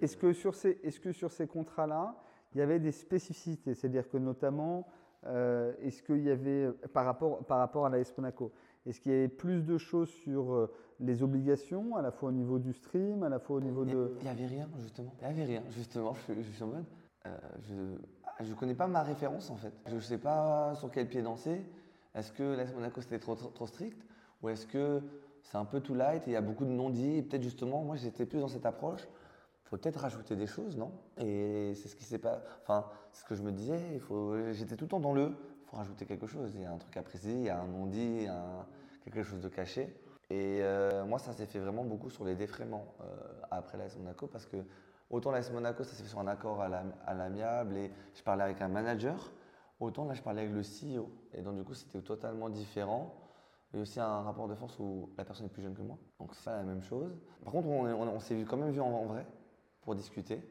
Est-ce que sur ces, est-ce que sur ces contrats-là, il y avait des spécificités? C'est-à-dire que notamment, euh, est-ce qu'il y avait, par rapport, par rapport à l'AS Monaco, est-ce qu'il y avait plus de choses sur euh, les obligations, à la fois au niveau du stream, à la fois au niveau Il de... n'y avait rien, justement. Il n'y avait rien, justement. Je, suis- je suis en mode. euh, je ne connais pas ma référence, en fait. Je ne sais pas sur quel pied danser. Est-ce que l'AS Monaco, c'était trop, trop, trop strict? Ou est-ce que c'est un peu too light et il y a beaucoup de non-dits peut-être, justement, moi, j'étais plus dans cette approche. Il faut peut-être rajouter des choses, non? Et c'est ce qui s'est pas. Enfin, c'est ce que je me disais. Il faut... J'étais tout le temps dans le. Il faut rajouter quelque chose. Il y a un truc à préciser, il y a un non-dit, un... quelque chose de caché. Et euh, moi, ça s'est fait vraiment beaucoup sur les défraiements euh, après l'AS Monaco parce que autant l'AS Monaco, ça s'est fait sur un accord à l'amiable et je parlais avec un manager, autant là, je parlais avec le CEO. Et donc, du coup, c'était totalement différent. Il y a aussi un rapport de force où la personne est plus jeune que moi, donc c'est pas la même chose. Par contre, on, on- on s'est quand même vu en, en vrai pour discuter.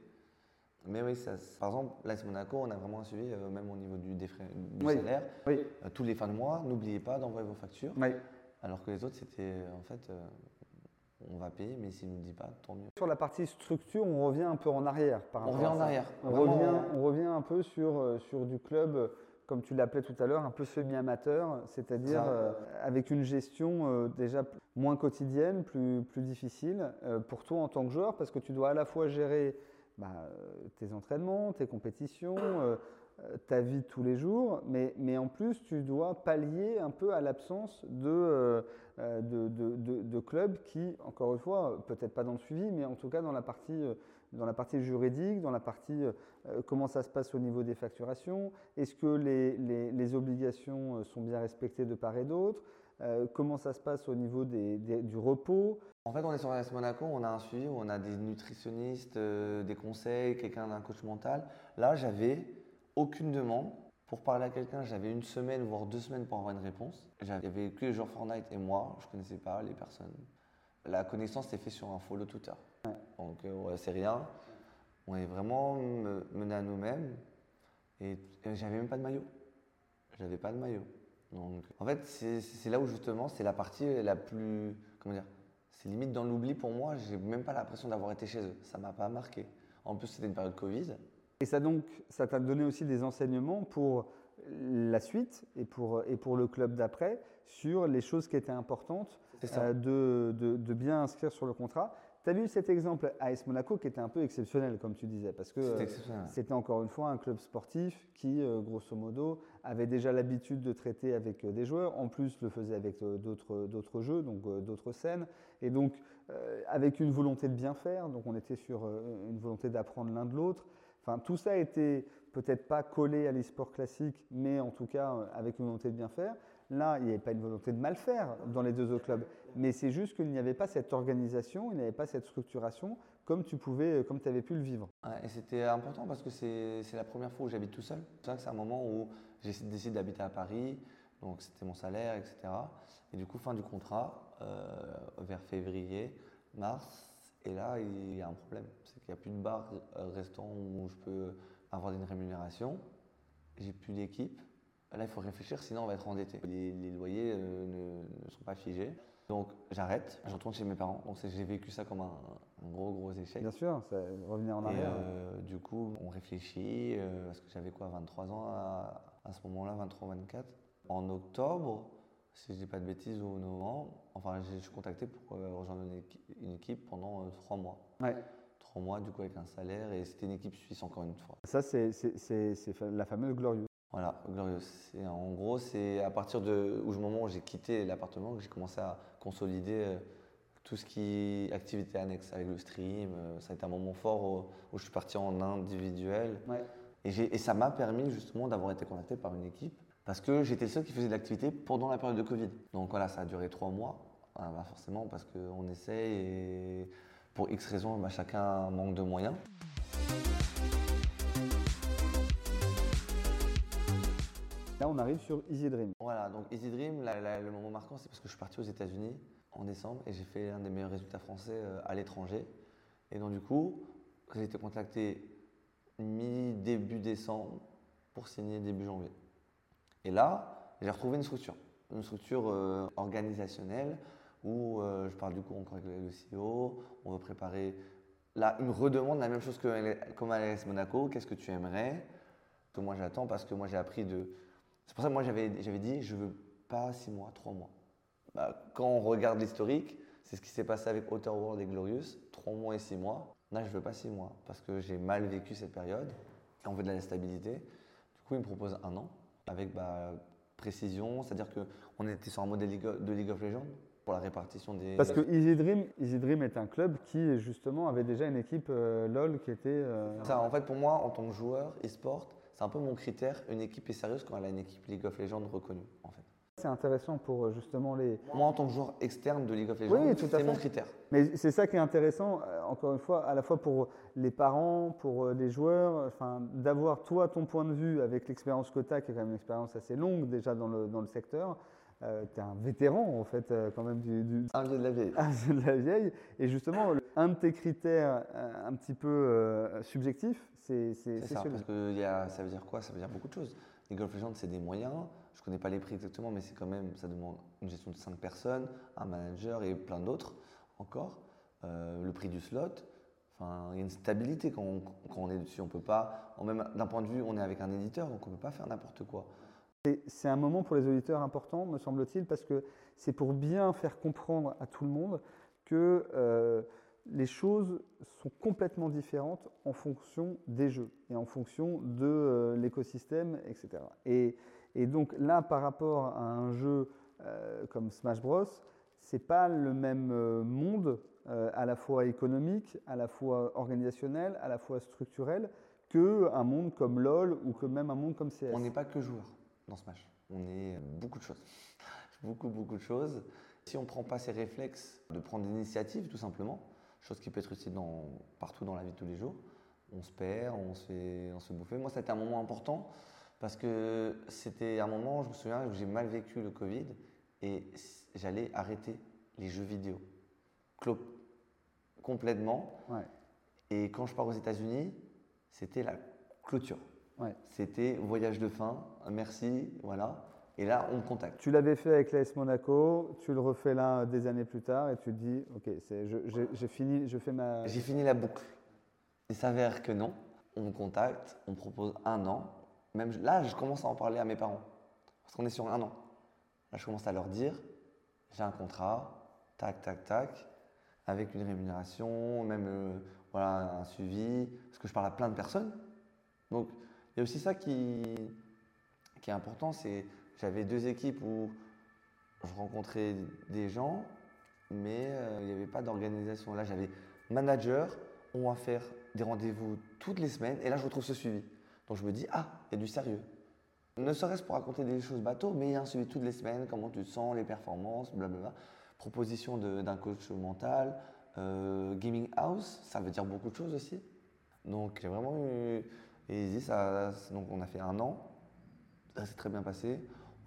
Mais oui, ça, par exemple, l'AS Monaco, on a vraiment un suivi, euh, même au niveau du, défra- du Oui. salaire. Oui, Euh, tous les fins de mois, n'oubliez pas d'envoyer vos factures. oui. Alors que les autres, c'était euh, en fait, euh, on va payer, mais s'ils ne nous disent pas, tant mieux. Sur la partie structure, on revient un peu en arrière. Par On revient en arrière. On revient, on revient un peu sur, sur du club, comme tu l'appelais tout à l'heure, un peu semi-amateur, c'est-à-dire euh, avec une gestion euh, déjà moins quotidienne, plus, plus difficile euh, pour toi en tant que joueur, parce que tu dois à la fois gérer bah, tes entraînements, tes compétitions, ta vie de tous les jours, mais, mais en plus tu dois pallier un peu à l'absence de, de, de- de- de clubs qui, encore une fois, peut-être pas dans le suivi, mais en tout cas dans la partie, dans la partie juridique, dans la partie euh, euh, comment ça se passe au niveau des facturations, est-ce que les, obligations euh, sont bien respectées de part et d'autre, comment ça se passe au niveau du repos. En fait, on est sur l'AS Monaco, on a un suivi on a des nutritionnistes, des conseils, quelqu'un d'un coach mental. Là, j'avais aucune demande. Pour parler à quelqu'un, j'avais une semaine, voire deux semaines pour avoir une réponse. J'avais que les joueurs Fortnite et moi, je ne connaissais pas les personnes. La connaissance s'est faite sur un follow Twitter. Donc, euh, ouais, c'est rien. On est vraiment me- mené à nous-mêmes. Et, et j'avais même pas de maillot. J'avais pas de maillot. Donc, en fait, c'est c'est là où justement, c'est la partie la plus. Comment dire C'est limite dans l'oubli pour moi. J'ai même pas l'impression d'avoir été chez eux. Ça m'a pas marqué. En plus, c'était une période Covid. Et ça donc, ça t'a donné aussi des enseignements pour la suite et pour, et pour le club d'après sur les choses qui étaient importantes euh, de, de, de, bien inscrire sur le contrat. Tu as vu cet exemple à AS Monaco qui était un peu exceptionnel, comme tu disais, parce que c'était encore une fois un club sportif qui, euh, grosso modo, avait déjà l'habitude de traiter avec euh, des joueurs, en plus le faisait avec d'autres jeux, donc d'autres scènes, et donc avec une volonté de bien faire, donc on était sur une volonté d'apprendre l'un de l'autre. Enfin, tout ça était peut-être pas collé à l'e-sport classique, mais en tout cas avec une volonté de bien faire. Là, il n'y avait pas une volonté de mal faire dans les deux autres clubs, mais c'est juste qu'il n'y avait pas cette organisation, il n'y avait pas cette structuration comme tu pouvais, comme tu avais pu le vivre. et c'était important parce que c'est la première fois où j'habite tout seul. C'est un moment où j'ai décidé d'habiter à Paris, donc c'était mon salaire, etc. Et du coup, fin du contrat, euh, vers février, mars, et là, il y a un problème. C'est qu'il n'y a plus de bar euh, restant où je peux avoir une rémunération. J'ai plus d'équipe. Là, il faut réfléchir, sinon on va être endetté. Les, loyers euh, ne, sont pas figés. Donc j'arrête, je retourne chez mes parents. Donc j'ai vécu ça comme un, gros gros échec. Bien sûr, ça, revenir en arrière. Euh, du coup, on réfléchit, euh, parce que j'avais quoi, 23 ans à, ce moment-là, 23-24. En octobre, si je dis pas de bêtises, ou novembre, enfin je suis contacté pour rejoindre une équipe, pendant trois mois. Ouais. Trois mois, du coup, avec un salaire, et c'était une équipe suisse encore une fois. Ça, c'est la fameuse Glorieux. Voilà, Glorious. En gros, c'est à partir de où, moment où j'ai quitté l'appartement que j'ai commencé à consolider euh, tout ce qui est activité annexe avec le stream. Euh, ça a été un moment fort où, je suis parti en individuel. Et, et, ça m'a permis justement d'avoir été contacté par une équipe parce que j'étais le seul qui faisait de l'activité pendant la période de Covid. Donc voilà, ça a duré trois mois. Ah, bah, forcément, parce qu'on essaye et pour X raisons, bah, chacun manque de moyens. Là, on arrive sur Easy Dream. Voilà, donc Easy Dream, le moment marquant, c'est parce que je suis parti aux États-Unis en décembre et j'ai fait un des meilleurs résultats français euh, à l'étranger. Et donc, du coup, j'ai été contacté mi-début décembre pour signer début janvier. Et là, j'ai retrouvé une structure, une structure euh, organisationnelle où euh, je parle du coup encore avec le CEO, on veut préparer. Là, une redemande la même chose que comme à l'AS Monaco, qu'est-ce que tu aimerais? Que moi j'attends parce que moi j'ai appris de c'est pour ça que moi j'avais dit je veux pas six mois, trois mois. Bah, quand on regarde l'historique, c'est ce qui s'est passé avec Outer World et Glorious, trois mois et six mois. Là, je veux pas six mois parce que j'ai mal vécu cette période et on veut de la stabilité. Du coup, il me propose un an avec bah, précision, c'est-à-dire qu'on était sur un modèle de League of Legends pour la répartition des. Parce que Easy Dream, Easy Dream est un club qui justement avait déjà une équipe euh, LOL qui était. Euh, Ça, en fait, pour moi, en tant que joueur e-sport, c'est un peu mon critère. Une équipe est sérieuse quand elle a une équipe League of Legends reconnue, en fait. C'est intéressant pour euh, justement les. Moi, en tant que joueur externe de League of Legends, c'est mon critère. Mais c'est ça qui est intéressant, euh, encore une fois, à la fois pour les parents, pour euh, les joueurs, enfin, d'avoir toi ton point de vue avec l'expérience que tu as, qui est quand même une expérience assez longue déjà dans le, dans le secteur. tu es un vétéran en fait, quand même du, Un vieux de la vieille. Un vieux de la vieille. Et justement, un de tes critères un petit peu subjectifs, c'est ça, parce que y a, ça veut dire quoi? Ça veut dire beaucoup de choses. Les Golf Legends, c'est des moyens. Je ne connais pas les prix exactement, mais c'est quand même, ça demande une gestion de 5 personnes, un manager et plein d'autres encore. Euh, le prix du slot. Enfin, il y a une stabilité quand on, quand on est dessus. On peut pas, même d'un point de vue, on est avec un éditeur, donc on ne peut pas faire n'importe quoi. C'est un moment pour les auditeurs important, me semble-t-il, parce que c'est pour bien faire comprendre à tout le monde que euh, les choses sont complètement différentes en fonction des jeux et en fonction de euh, l'écosystème, etc. Et, donc là, par rapport à un jeu euh, comme Smash Bros, c'est pas le même euh, monde à la fois économique, à la fois organisationnel, à la fois structurel que un monde comme LoL ou que même un monde comme CS. On n'est pas que joueur dans Smash. On est beaucoup de choses. beaucoup, beaucoup de choses. Si on ne prend pas ces réflexes de prendre l'initiative, tout simplement, chose qui peut être utile dans, partout dans la vie de tous les jours. On se perd, on se fait, on se bouffer. Moi, c'était un moment important parce que c'était un moment, je me souviens, où j'ai mal vécu le Covid et j'allais arrêter les jeux vidéo complètement. Et quand je pars aux États-Unis, c'était la clôture. C'était voyage de fin, merci, voilà. Et là, on me contacte. Tu l'avais fait avec l'AS Monaco, tu le refais là des années plus tard et tu te dis, ok, j'ai fini, je fais ma. J'ai fini la boucle. Il s'avère que non. On me contacte, on me propose un an. Même là, je commence à en parler à mes parents. Parce qu'on est sur un an. Là, je commence à leur dire j'ai un contrat, tac, tac, tac, avec une rémunération, même euh, voilà, un suivi. Parce que je parle à plein de personnes. Donc, il y a aussi ça qui, qui est important c'est j'avais deux équipes où je rencontrais des gens, mais euh, il n'y avait pas d'organisation. Là, j'avais manager, on va faire des rendez-vous toutes les semaines, et là, je retrouve ce suivi. Donc, je me dis, ah, il y a du sérieux. Ne serait-ce pour raconter des choses bateau, mais il y a un suivi toutes les semaines, comment tu te sens, les performances, blablabla. Proposition d'un coach mental, euh, gaming house, ça veut dire beaucoup de choses aussi. Donc, j'ai vraiment eu. Et ça, donc, on a fait un an, ça s'est très bien passé.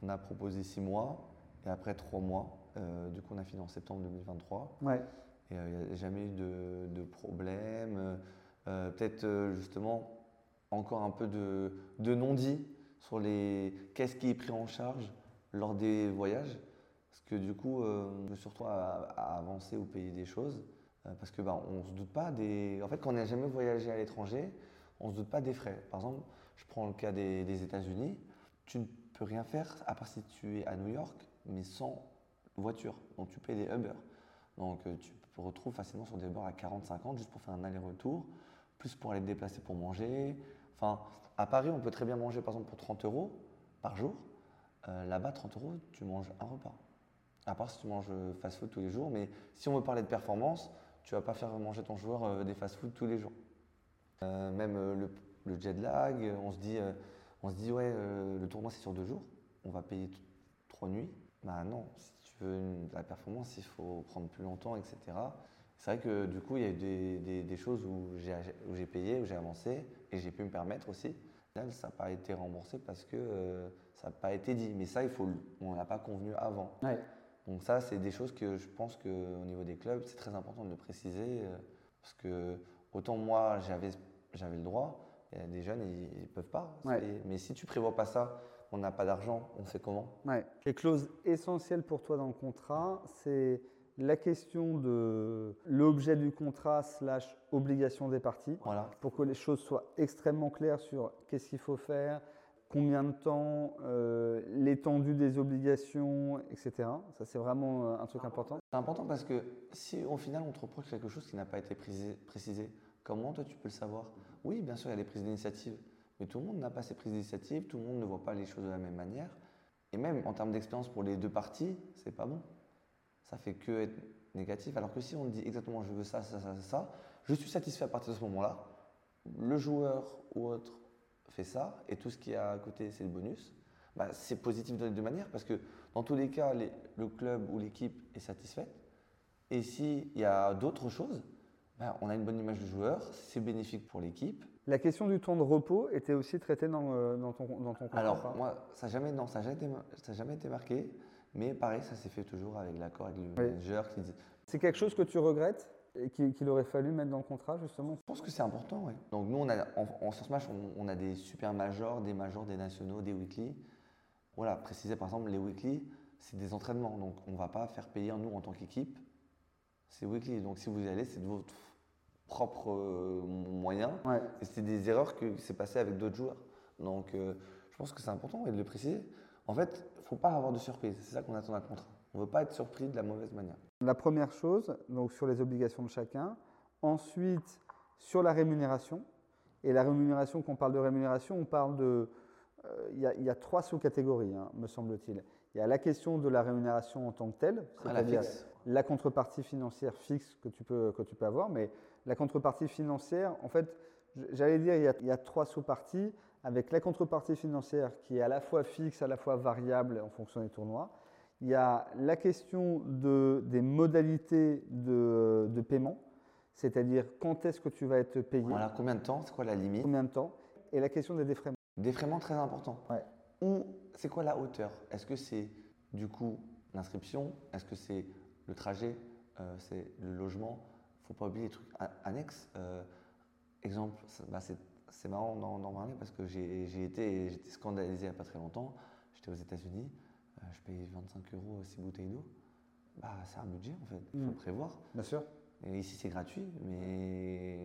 On a proposé six mois et après trois mois. Euh, du coup, on a fini en septembre 2023. Ouais. Et il euh, n'y a jamais eu de, de problème. Euh, peut-être justement encore un peu de, de non-dit sur les qu'est-ce qui est pris en charge lors des voyages. Parce que du coup, je me suis retrouvé à, avancer ou payer des choses. parce que ben, on se doute pas des. En fait, quand on n'a jamais voyagé à l'étranger, on se doute pas des frais. Par exemple, je prends le cas des, des États-Unis. Tu ne peux rien faire à part si tu es à New York, mais sans voiture. Donc tu payes des Uber. Donc euh, tu te retrouves facilement sur des Uber à 40-50 juste pour faire un aller-retour, plus pour aller te déplacer pour manger. Enfin, à Paris, on peut très bien manger par exemple pour 30 euros par jour. Euh, là-bas, 30 euros, tu manges un repas. À part si tu manges euh, fast-food tous les jours. Mais si on veut parler de performance, tu vas pas faire manger ton joueur des fast-food tous les jours. même le, jet lag, on se dit on se dit, ouais, euh, le tournoi c'est sur deux jours, on va payer trois nuits. Bah non, si tu veux la performance, il faut prendre plus longtemps, etc. C'est vrai que du coup, il y a eu des, choses où j'ai payé, où j'ai avancé, et j'ai pu me permettre aussi. ça n'a pas été remboursé parce que euh, ça n'a pas été dit. Mais ça, il faut, on n'a pas convenu avant. Donc ça, c'est des choses que je pense qu'au niveau des clubs, c'est très important de le préciser. Euh, parce que autant moi, j'avais le droit, des jeunes, ils ne peuvent pas. Mais si tu prévois pas ça, on n'a pas d'argent, on fait comment? Ouais. Les clauses essentielles pour toi dans le contrat, c'est la question de l'objet du contrat slash obligation des parties, voilà. pour que les choses soient extrêmement claires sur qu'est-ce qu'il faut faire, combien de temps, euh, l'étendue des obligations, etc. Ça, c'est vraiment euh, un truc important. C'est important parce que si au final on te reproche quelque chose qui n'a pas été précisé, comment toi tu peux le savoir? Oui, bien sûr, il y a des prises d'initiative, mais tout le monde n'a pas ces prises d'initiative, tout le monde ne voit pas les choses de la même manière. Et même en termes d'expérience pour les deux parties, c'est pas bon. Ça fait que être négatif. Alors que si on dit exactement je veux ça, ça, ça, ça, je suis satisfait à partir de ce moment-là, le joueur ou autre fait ça, et tout ce qui est à côté, c'est le bonus, bah, c'est positif de deux manières parce que dans tous les cas, le club ou l'équipe est satisfaite. Et s'il y a d'autres choses, on a une bonne image du joueur, c'est bénéfique pour l'équipe. La question du temps de repos était aussi traitée dans, euh, dans ton, dans ton contrat Alors, moi, ça n'a jamais, non, ça jamais, été, jamais été marqué, mais pareil, ça s'est fait toujours avec l'accord avec le manager qui dit. C'est quelque chose que tu regrettes et qu'il aurait fallu mettre dans le contrat, justement? Je pense que c'est important, oui. Donc, nous, on a, en, en match, on, a des super majors, des majors, des nationaux, des weekly. Voilà, préciser par exemple, les weekly, c'est des entraînements. Donc, on ne va pas faire payer, nous, en tant qu'équipe, c'est weekly. Donc, si vous y allez, c'est de votre propres euh, moyens. Et c'était des erreurs que s'est passé avec d'autres joueurs. Donc euh, je pense que c'est important de le préciser. En fait, il ne faut pas avoir de surprise. C'est ça qu'on attend d'un contrat. On ne veut pas être surpris de la mauvaise manière. La première chose, donc sur les obligations de chacun. Ensuite, sur la rémunération. Et la rémunération, quand on parle de rémunération, on parle de. Euh, il y, a trois sous-catégories, hein, me semble-t-il. Il y a la question de la rémunération en tant que telle, c'est-à-dire la, contrepartie financière fixe que tu peux, que tu peux avoir, mais la contrepartie financière, en fait, j'allais dire, il y, a, trois sous-parties, avec la contrepartie financière qui est à la fois fixe, à la fois variable en fonction des tournois. Il y a la question de, des modalités de, de paiement, c'est-à-dire quand est-ce que tu vas être payé. Voilà, combien de temps, c'est quoi la limite? Combien de temps? Et la question des défraiements. Défraiements très important. Ouais. Ou c'est quoi la hauteur? Est-ce que c'est du coup l'inscription? Est-ce que c'est le trajet euh, C'est le logement faut pas oublier les trucs annexes. Euh, exemple, bah, c'est marrant d'en parler parce que j'ai été j'étais scandalisé il n'y a pas très longtemps. J'étais aux États-Unis, euh, je payais 25 euros 6 bouteilles d'eau. Bah, c'est un budget en fait, il faut mm. prévoir. Bien sûr. Et ici c'est gratuit, mais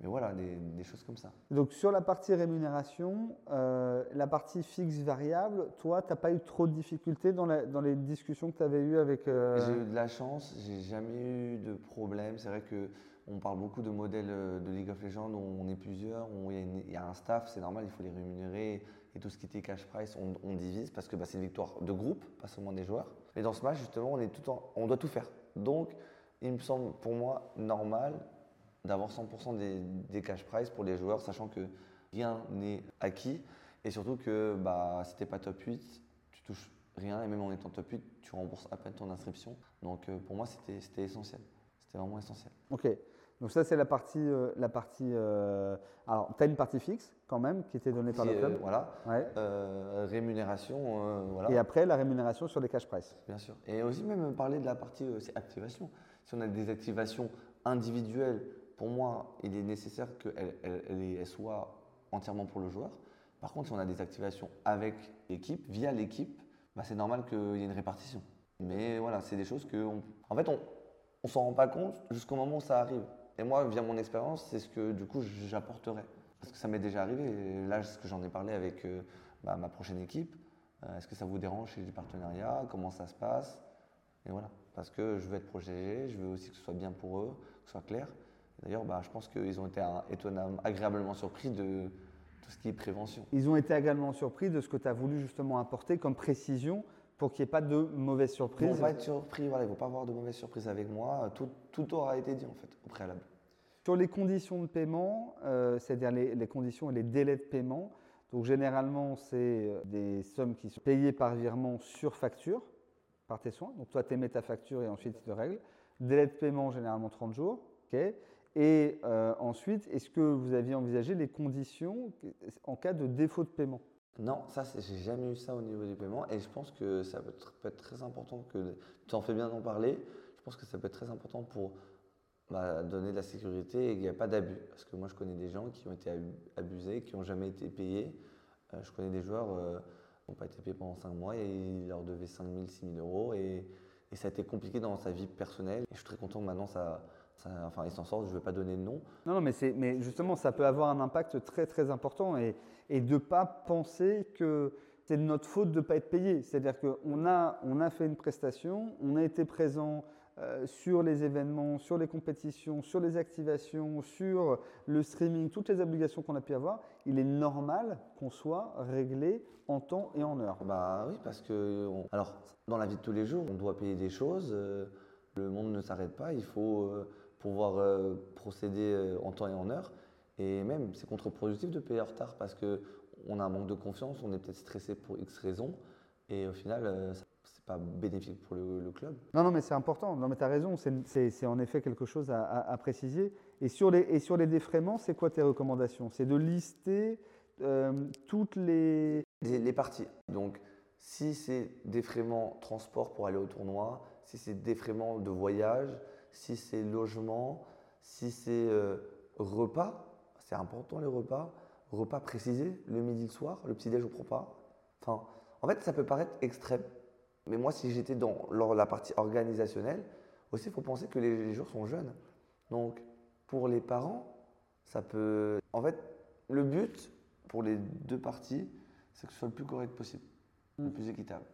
mais voilà, des, des choses comme ça. Donc sur la partie rémunération, euh, la partie fixe variable, toi, tu n'as pas eu trop de difficultés dans, la- dans les discussions que tu avais eues avec... euh, J'ai eu de la chance, j'ai jamais eu de problème. C'est vrai que on parle beaucoup de modèles euh, de League of Legends où on est plusieurs, où il y a, y un staff, c'est normal, il faut les rémunérer et tout ce qui était cash price, on, on divise parce que bah, c'est une victoire de groupe, pas seulement des joueurs. Mais dans ce match, justement, on, est tout en- on doit tout faire. Donc, il me semble pour moi normal d'avoir 100% des, des cash price pour les joueurs, sachant que rien n'est acquis et surtout que bah, si t'es pas top 8, tu touches rien et même en étant top 8, tu rembourses à peine ton inscription. Donc euh, pour moi, c'était essentiel. C'était vraiment essentiel. Ok. Donc ça, c'est la partie... euh, la partie euh, Alors, tu as une partie fixe quand même qui était donnée par le club. voilà. Ouais. Rémunération, voilà. Et après, la rémunération sur les cash price. Bien sûr. Et aussi même parler de la partie c'est activation. Si on a des activations individuelles, pour moi, il est nécessaire elles soient entièrement pour le joueur. Par contre, si on a des activations avec l'équipe, via l'équipe, bah, c'est normal qu'il y ait une répartition. Mais voilà, c'est des choses que, en fait, on ne s'en rend pas compte jusqu'au moment où ça arrive. Et moi, via mon expérience, c'est ce que du coup j'apporterai. Parce que ça m'est déjà arrivé. Là, ce que j'en ai parlé avec euh, bah, ma prochaine équipe. Euh, Est-ce que ça vous dérange chez du partenariat Comment ça se passe? Et voilà. Parce que je veux être protégé, je veux aussi que ce soit bien pour eux, que ce soit clair. D'ailleurs, bah, je pense qu'ils ont été étonnamment, agréablement surpris de tout ce qui est prévention. Ils ont été également surpris de ce que tu as voulu justement apporter comme précision pour qu'il n'y ait pas de mauvaise Ils ne vont pas être surpris, voilà, il ne faut pas avoir de mauvaises surprises avec moi. Tout, tout aura été dit en fait, au préalable. Sur les conditions de paiement, euh, c'est-à-dire les, les conditions et les délais de paiement, donc généralement c'est euh, des sommes qui sont payées par virement sur facture, par tes soins. Donc toi tu émets ta facture et ensuite tu te règles. Délai de paiement généralement 30 jours. ok. Et euh, ensuite, est-ce que vous aviez envisagé les conditions en cas de défaut de paiement? Non, ça, j'ai jamais eu ça au niveau du paiement et je pense que ça peut être, très important que tu en fais bien d'en parler. Je pense que ça peut être très important pour bah, donner de la sécurité et qu'il n'y a pas d'abus. Parce que moi, je connais des gens qui ont été abu- abusés, qui n'ont jamais été payés. Euh, je connais des joueurs euh, qui n'ont pas été payés pendant 5 mois et ils leur devaient 5 000, 6 000 euros et, et ça a été compliqué dans sa vie personnelle. Et je suis très content que maintenant, ça, ça, enfin, ils s'en sortent. Je ne vais pas donner de nom. Non, non, mais, mais justement, ça peut avoir un impact très très important et, et de ne pas penser que c'est de notre faute de ne pas être payé. C'est-à-dire qu'on a, on a fait une prestation, on a été présent euh, sur les événements, sur les compétitions, sur les activations, sur le streaming, toutes les obligations qu'on a pu avoir. Il est normal qu'on soit réglé en temps et en heure. Bah oui, parce que on- alors dans la vie de tous les jours, on doit payer des choses. euh, le monde ne s'arrête pas. Il faut euh, pouvoir euh, procéder euh, en temps et en heure. Et même, c'est contre-productif de payer en retard parce que on a un manque de confiance, on est peut-être stressé pour X raisons, et au final, euh, ça- c'est pas bénéfique pour le, le club. Non, non, mais c'est important. Non, mais tu as raison. C'est- en effet quelque chose à, à- à préciser. Et sur les, et sur les défraiements, c'est quoi tes recommandations? C'est de lister euh, toutes les. Les, les parties. Donc, si c'est défraiement transport pour aller au tournoi, si c'est défraiement de voyage, si c'est logement, si c'est euh, repas, c'est important les repas, repas précisés, le midi, le soir, le petit déj au repas. Enfin, en fait, ça peut paraître extrême. Mais moi, si j'étais dans la partie organisationnelle, aussi, il faut penser que les, les joueurs sont jeunes. Donc, pour les parents, ça peut. En fait, le but pour les deux parties, c'est que ce soit le plus correct possible, le Mm. plus équitable.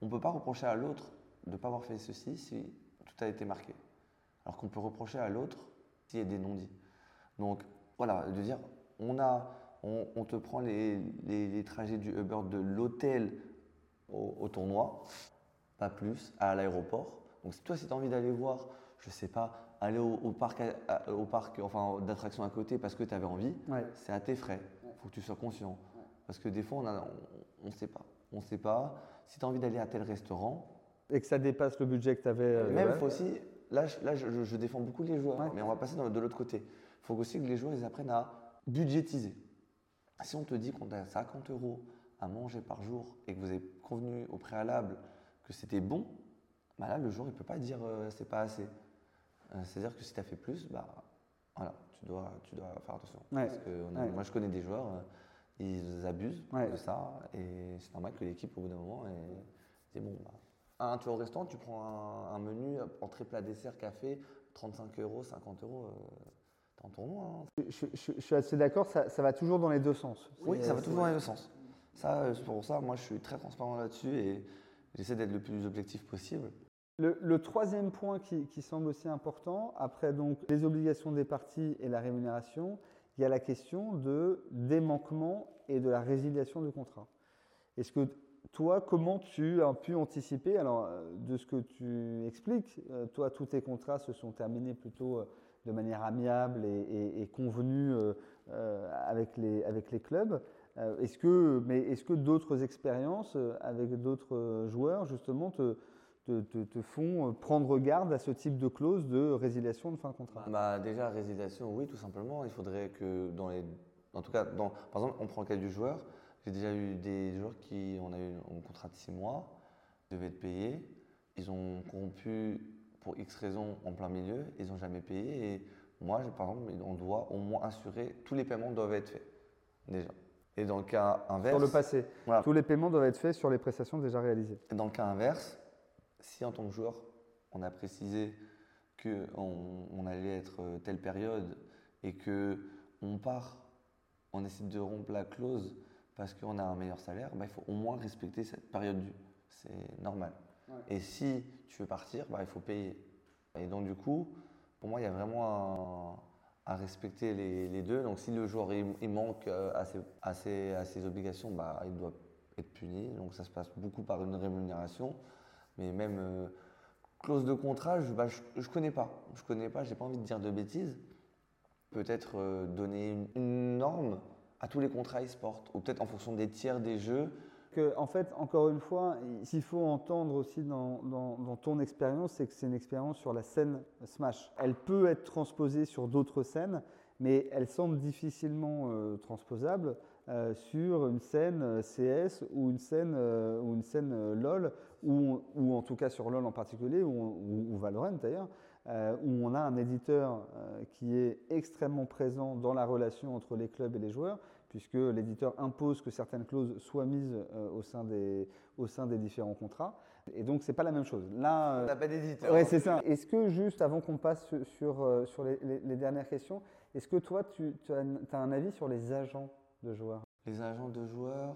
On ne peut pas reprocher à l'autre de ne pas avoir fait ceci si tout a été marqué. Alors qu'on peut reprocher à l'autre s'il y a des non-dits. Donc, voilà, de dire, on, a, on, on te prend les, les- les trajets du Uber de l'hôtel au, au tournoi, pas plus, à l'aéroport. Donc, si toi, si tu as envie d'aller voir, je sais pas, aller au, au parc, à- au parc enfin, d'attractions à côté parce que tu avais envie, Ouais. c'est à tes frais. Il faut que tu sois conscient. Parce que des fois, on ne sait pas. On ne sait pas. Si tu as envie d'aller à tel restaurant, Et que ça dépasse le budget que tu avais. même, il faut aussi. Là, je, là je, je- je défends beaucoup les joueurs, Ouais. mais on va passer dans- de l'autre côté. Il faut aussi que les joueurs ils apprennent à budgétiser. Si on te dit qu'on a 50 euros à manger par jour et que vous avez convenu au préalable que c'était bon, bah là, le joueur, il ne peut pas dire euh, c'est pas assez. Euh, C'est-à-dire que si tu as fait plus, bah, voilà, tu dois, tu dois faire attention. Ouais. Parce que on a- Ouais. moi, je connais des joueurs, euh, ils abusent de ça et c'est normal que l'équipe, au bout d'un moment, est, bon. Bah, un, tu vas au restaurant, tu prends un, un menu, entrée, plat, dessert, café, 35 euros, 50 euros. euh, en tournoi. hein. Je, je- je suis assez d'accord, ça, ça va toujours dans les deux sens. Oui, ça va toujours dans les deux sens. Ça, euh, c'est pour ça, moi, je suis très transparent là-dessus et j'essaie d'être le plus objectif possible. Le, le troisième point qui, qui semble aussi important, après donc les obligations des parties et la rémunération, il y a la question de, des manquements et de la résiliation du contrat. Est-ce que toi, comment tu as pu anticiper Alors, euh, de ce que tu expliques, euh, toi, tous tes contrats se sont terminés plutôt euh, de manière amiable et, convenue avec, les, avec les clubs. Est-ce que, mais est-ce que d'autres expériences avec d'autres joueurs, justement, te, te, te- te font prendre garde à ce type de clause de résiliation de fin de contrat? Bah, déjà, résiliation, oui, tout simplement. Il faudrait que dans les. En tout cas, dans, par exemple, on prend le cas du joueur. J'ai déjà eu des joueurs qui on a eu un contrat de 6 mois, devaient être payés. Ils ont corrompu pour X raisons en plein milieu, ils n'ont jamais payé. Et moi, par exemple, on doit au moins assurer, tous les paiements doivent être faits, déjà. Et dans le cas inverse. Sur le passé, Voilà. tous les paiements doivent être faits sur les prestations déjà réalisées. Et Dans le cas inverse, si en tant que joueur, on a précisé qu'on on allait être euh, telle période et que on part, on essaie de rompre la clause parce qu'on a un meilleur salaire, bah, il faut au moins respecter cette période due. C'est normal. Ouais. Et si tu veux partir, bah, il faut payer. Et donc du coup, pour moi, il y a vraiment un- à respecter les, les deux. Donc si le joueur il, il manque euh, à ses, à ses- à ses obligations, bah, il doit être puni. Donc ça se passe beaucoup par une rémunération. Mais même euh, clause de contrat, je ne connais pas. Je connais pas, j'ai pas envie de dire de bêtises. Peut-être euh, donner une, une norme à tous les contrats e-sport, ou peut-être en fonction des tiers des jeux. Que, en fait, encore une fois, s'il faut entendre aussi dans, ton expérience, c'est que c'est une expérience sur la scène Smash. Elle peut être transposée sur d'autres scènes, mais elle semble difficilement euh, transposable euh, sur une scène euh, CS ou une scène, ou une scène LOL, ou, ou en tout cas sur LOL en particulier, ou, ou- ou Valorant d'ailleurs, euh, où on a un éditeur euh, qui est extrêmement présent dans la relation entre les clubs et les joueurs, puisque l'éditeur impose que certaines clauses soient mises euh, au, sein des, au sein des différents contrats. Et donc, c'est pas la même chose. Là, On n'a pas d'éditeur. ouais, c'est ça. Est-ce que, juste avant qu'on passe sur, sur, les, les- les dernières questions, est-ce que toi, tu, tu as, un- tu as un avis sur les agents de joueurs? Les agents de joueurs,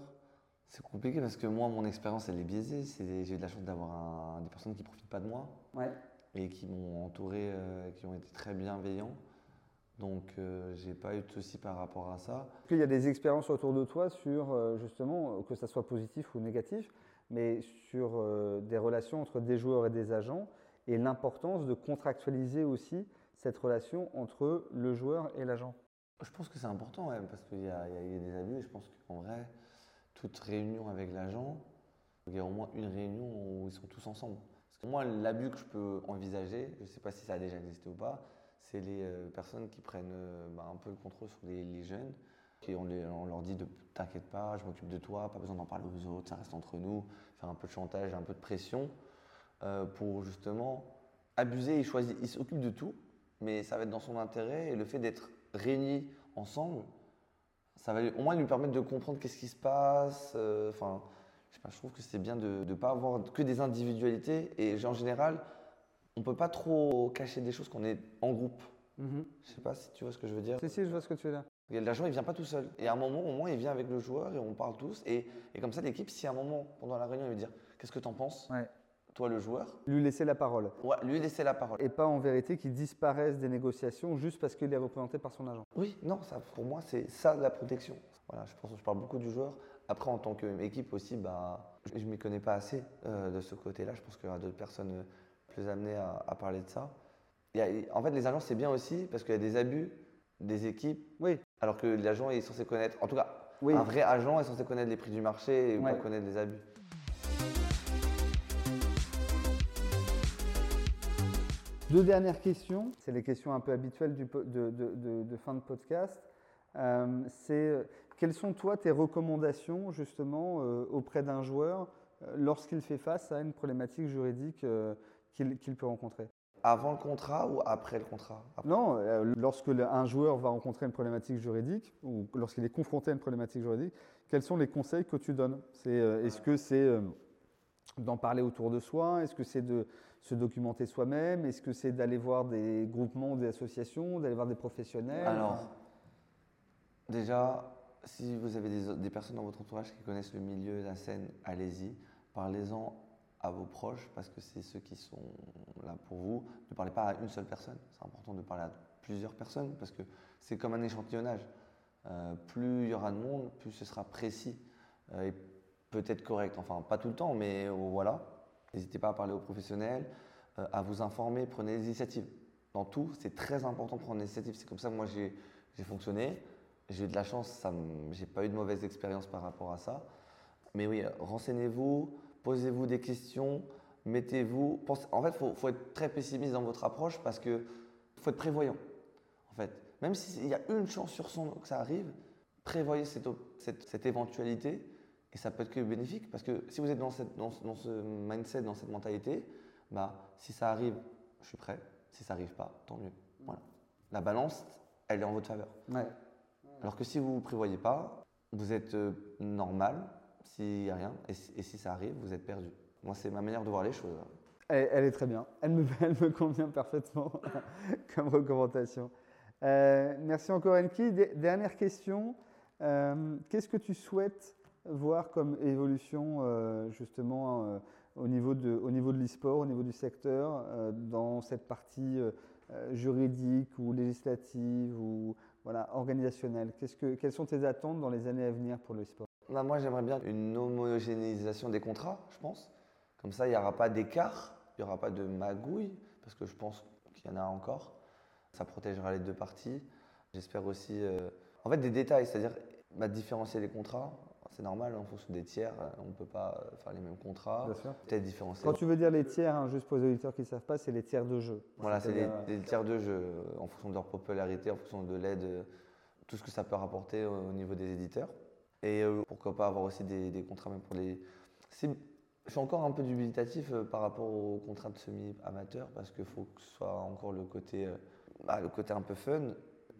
c'est compliqué parce que moi, mon expérience, elle est biaisée. J'ai eu de la chance d'avoir des personnes qui ne profitent pas de moi Ouais. Et qui m'ont entouré, euh, qui ont été très bienveillants. Donc, euh, j'ai pas eu de soucis par rapport à ça. Qu'il y a des expériences autour de toi sur, euh, justement, que ça soit positif ou négatif, mais sur euh, des relations entre des joueurs et des agents et l'importance de contractualiser aussi cette relation entre le joueur et l'agent Je pense que c'est important, ouais, parce qu'il y, a il y il y a des abus et je pense qu'en vrai, toute réunion avec l'agent, il y a au moins une réunion où ils sont tous ensemble. Que moi, l'abus que je peux envisager, je ne sais pas si ça a déjà existé ou pas, c'est les euh, personnes qui prennent euh, bah, un peu le contrôle sur les, jeunes. Et on, les- on leur dit de t'inquiète pas, je m'occupe de toi, pas besoin d'en parler aux autres, ça reste entre nous, faire un peu de chantage, un peu de pression euh, pour justement abuser. Il choisit, il s'occupe de tout, mais ça va être dans son intérêt et le fait d'être réunis ensemble, ça va au moins lui permettre de comprendre qu'est-ce qui se passe. Je sais pas, je trouve que c'est bien de ne pas avoir que des individualités et en général, on peut pas trop cacher des choses quand on est en groupe. Je sais pas si tu vois ce que je veux dire. Si, si, je vois ce que tu veux dire. L'agent, il vient pas tout seul. Et à un moment, au moins, il vient avec le joueur et on parle tous. Et, et comme ça, l'équipe, si à un moment, pendant la réunion, il veut dire Qu'est-ce que tu en penses Ouais. Toi, le joueur, Lui laisser la parole. ouais, lui laisser la parole. Et pas en vérité qu'il disparaisse des négociations juste parce qu'il est représenté par son agent. Oui, non, ça, pour moi, c'est ça la protection. Voilà, je pense que je parle beaucoup du joueur. Après, en tant qu'équipe aussi, bah, je ne m'y connais pas assez euh, de ce côté-là. Je pense qu'il y aura d'autres personnes euh, plus amenées à, à parler de ça. A- en fait, les agents, c'est bien aussi parce qu'il y a des abus des équipes, Oui, alors que l'agent est censé connaître, en tout cas, oui. un vrai agent est censé connaître les prix du marché et Ouais. pas connaître les abus. Deux dernières questions. C'est les questions un peu habituelles du de, de- de- de fin de podcast. Euh, c'est quelles sont toi tes recommandations justement euh, auprès d'un joueur euh, lorsqu'il fait face à une problématique juridique euh, qu'il peut rencontrer? Avant le contrat ou après le contrat? Après. Non, lorsque un joueur va rencontrer une problématique juridique ou lorsqu'il est confronté à une problématique juridique, quels sont les conseils que tu donnes? Est-ce que c'est d'en parler autour de soi? Est-ce que c'est de se documenter soi-même? Est-ce que c'est d'aller voir des groupements, des associations, d'aller voir des professionnels? Alors, déjà, si vous avez des, personnes dans votre entourage qui connaissent le milieu, la scène, allez-y. Parlez-en à vos proches parce que c'est ceux qui sont là pour vous. Ne parlez pas à une seule personne. C'est important de parler à plusieurs personnes parce que c'est comme un échantillonnage. Euh, plus il y aura de monde, plus ce sera précis euh, et peut-être correct. Enfin, pas tout le temps, mais euh, voilà. N'hésitez pas à parler aux professionnels, à vous informer, prenez des initiatives. Dans tout, c'est très important de prendre des initiatives. C'est comme ça que moi j'ai fonctionné. J'ai eu de la chance, j'ai pas eu de mauvaise expérience par rapport à ça. Mais oui, renseignez-vous, posez-vous des questions, mettez-vous. En fait, il faut, être très pessimiste dans votre approche parce qu'il faut être prévoyant. En fait, même s'il y a une chance sur 100 que ça arrive, prévoyez cette, éventualité et ça peut être que bénéfique parce que si vous êtes dans, ce mindset, dans cette mentalité, bah, si ça arrive, je suis prêt. Si ça n'arrive pas, tant mieux. Voilà. La balance, elle est en votre faveur. Ouais. Alors que si vous ne prévoyez pas, vous êtes euh, normal s'il n'y a rien, et, si ça arrive, vous êtes perdu. Moi, c'est ma manière de voir les choses. Elle, est très bien. Elle me, convient parfaitement comme recommandation. Euh, merci encore, Enki. Dernière question. Euh, qu'est-ce que tu souhaites voir comme évolution, justement, au niveau de, au l'e-sport, au niveau du secteur, dans cette partie juridique ou législative ou voilà, organisationnel que, Quelles sont tes attentes dans les années à venir pour le sport? Bah, Moi, j'aimerais bien une homogénéisation des contrats, je pense. Comme ça, il n'y aura pas d'écart, il n'y aura pas de magouille, parce que je pense qu'il y en a encore. Ça protégera les deux parties. J'espère aussi, euh, en fait, des détails, c'est-à-dire bah, différencier les contrats c'est normal, en fonction des tiers, euh, on ne peut pas euh, faire les mêmes contrats. Peut-être différencier. Quand tu veux dire les tiers, hein, juste pour les auditeurs qui ne savent pas, c'est les tiers de jeu. Voilà, c'est les, tiers de jeu, euh, en fonction de leur popularité, en fonction de l'aide, tout ce que ça peut rapporter au niveau des éditeurs. Et pourquoi pas avoir aussi des, contrats même pour les. Je suis encore un peu dubitatif par rapport aux contrats de semi-amateur parce qu'il faut que ce soit encore le côté, bah, le côté un peu fun.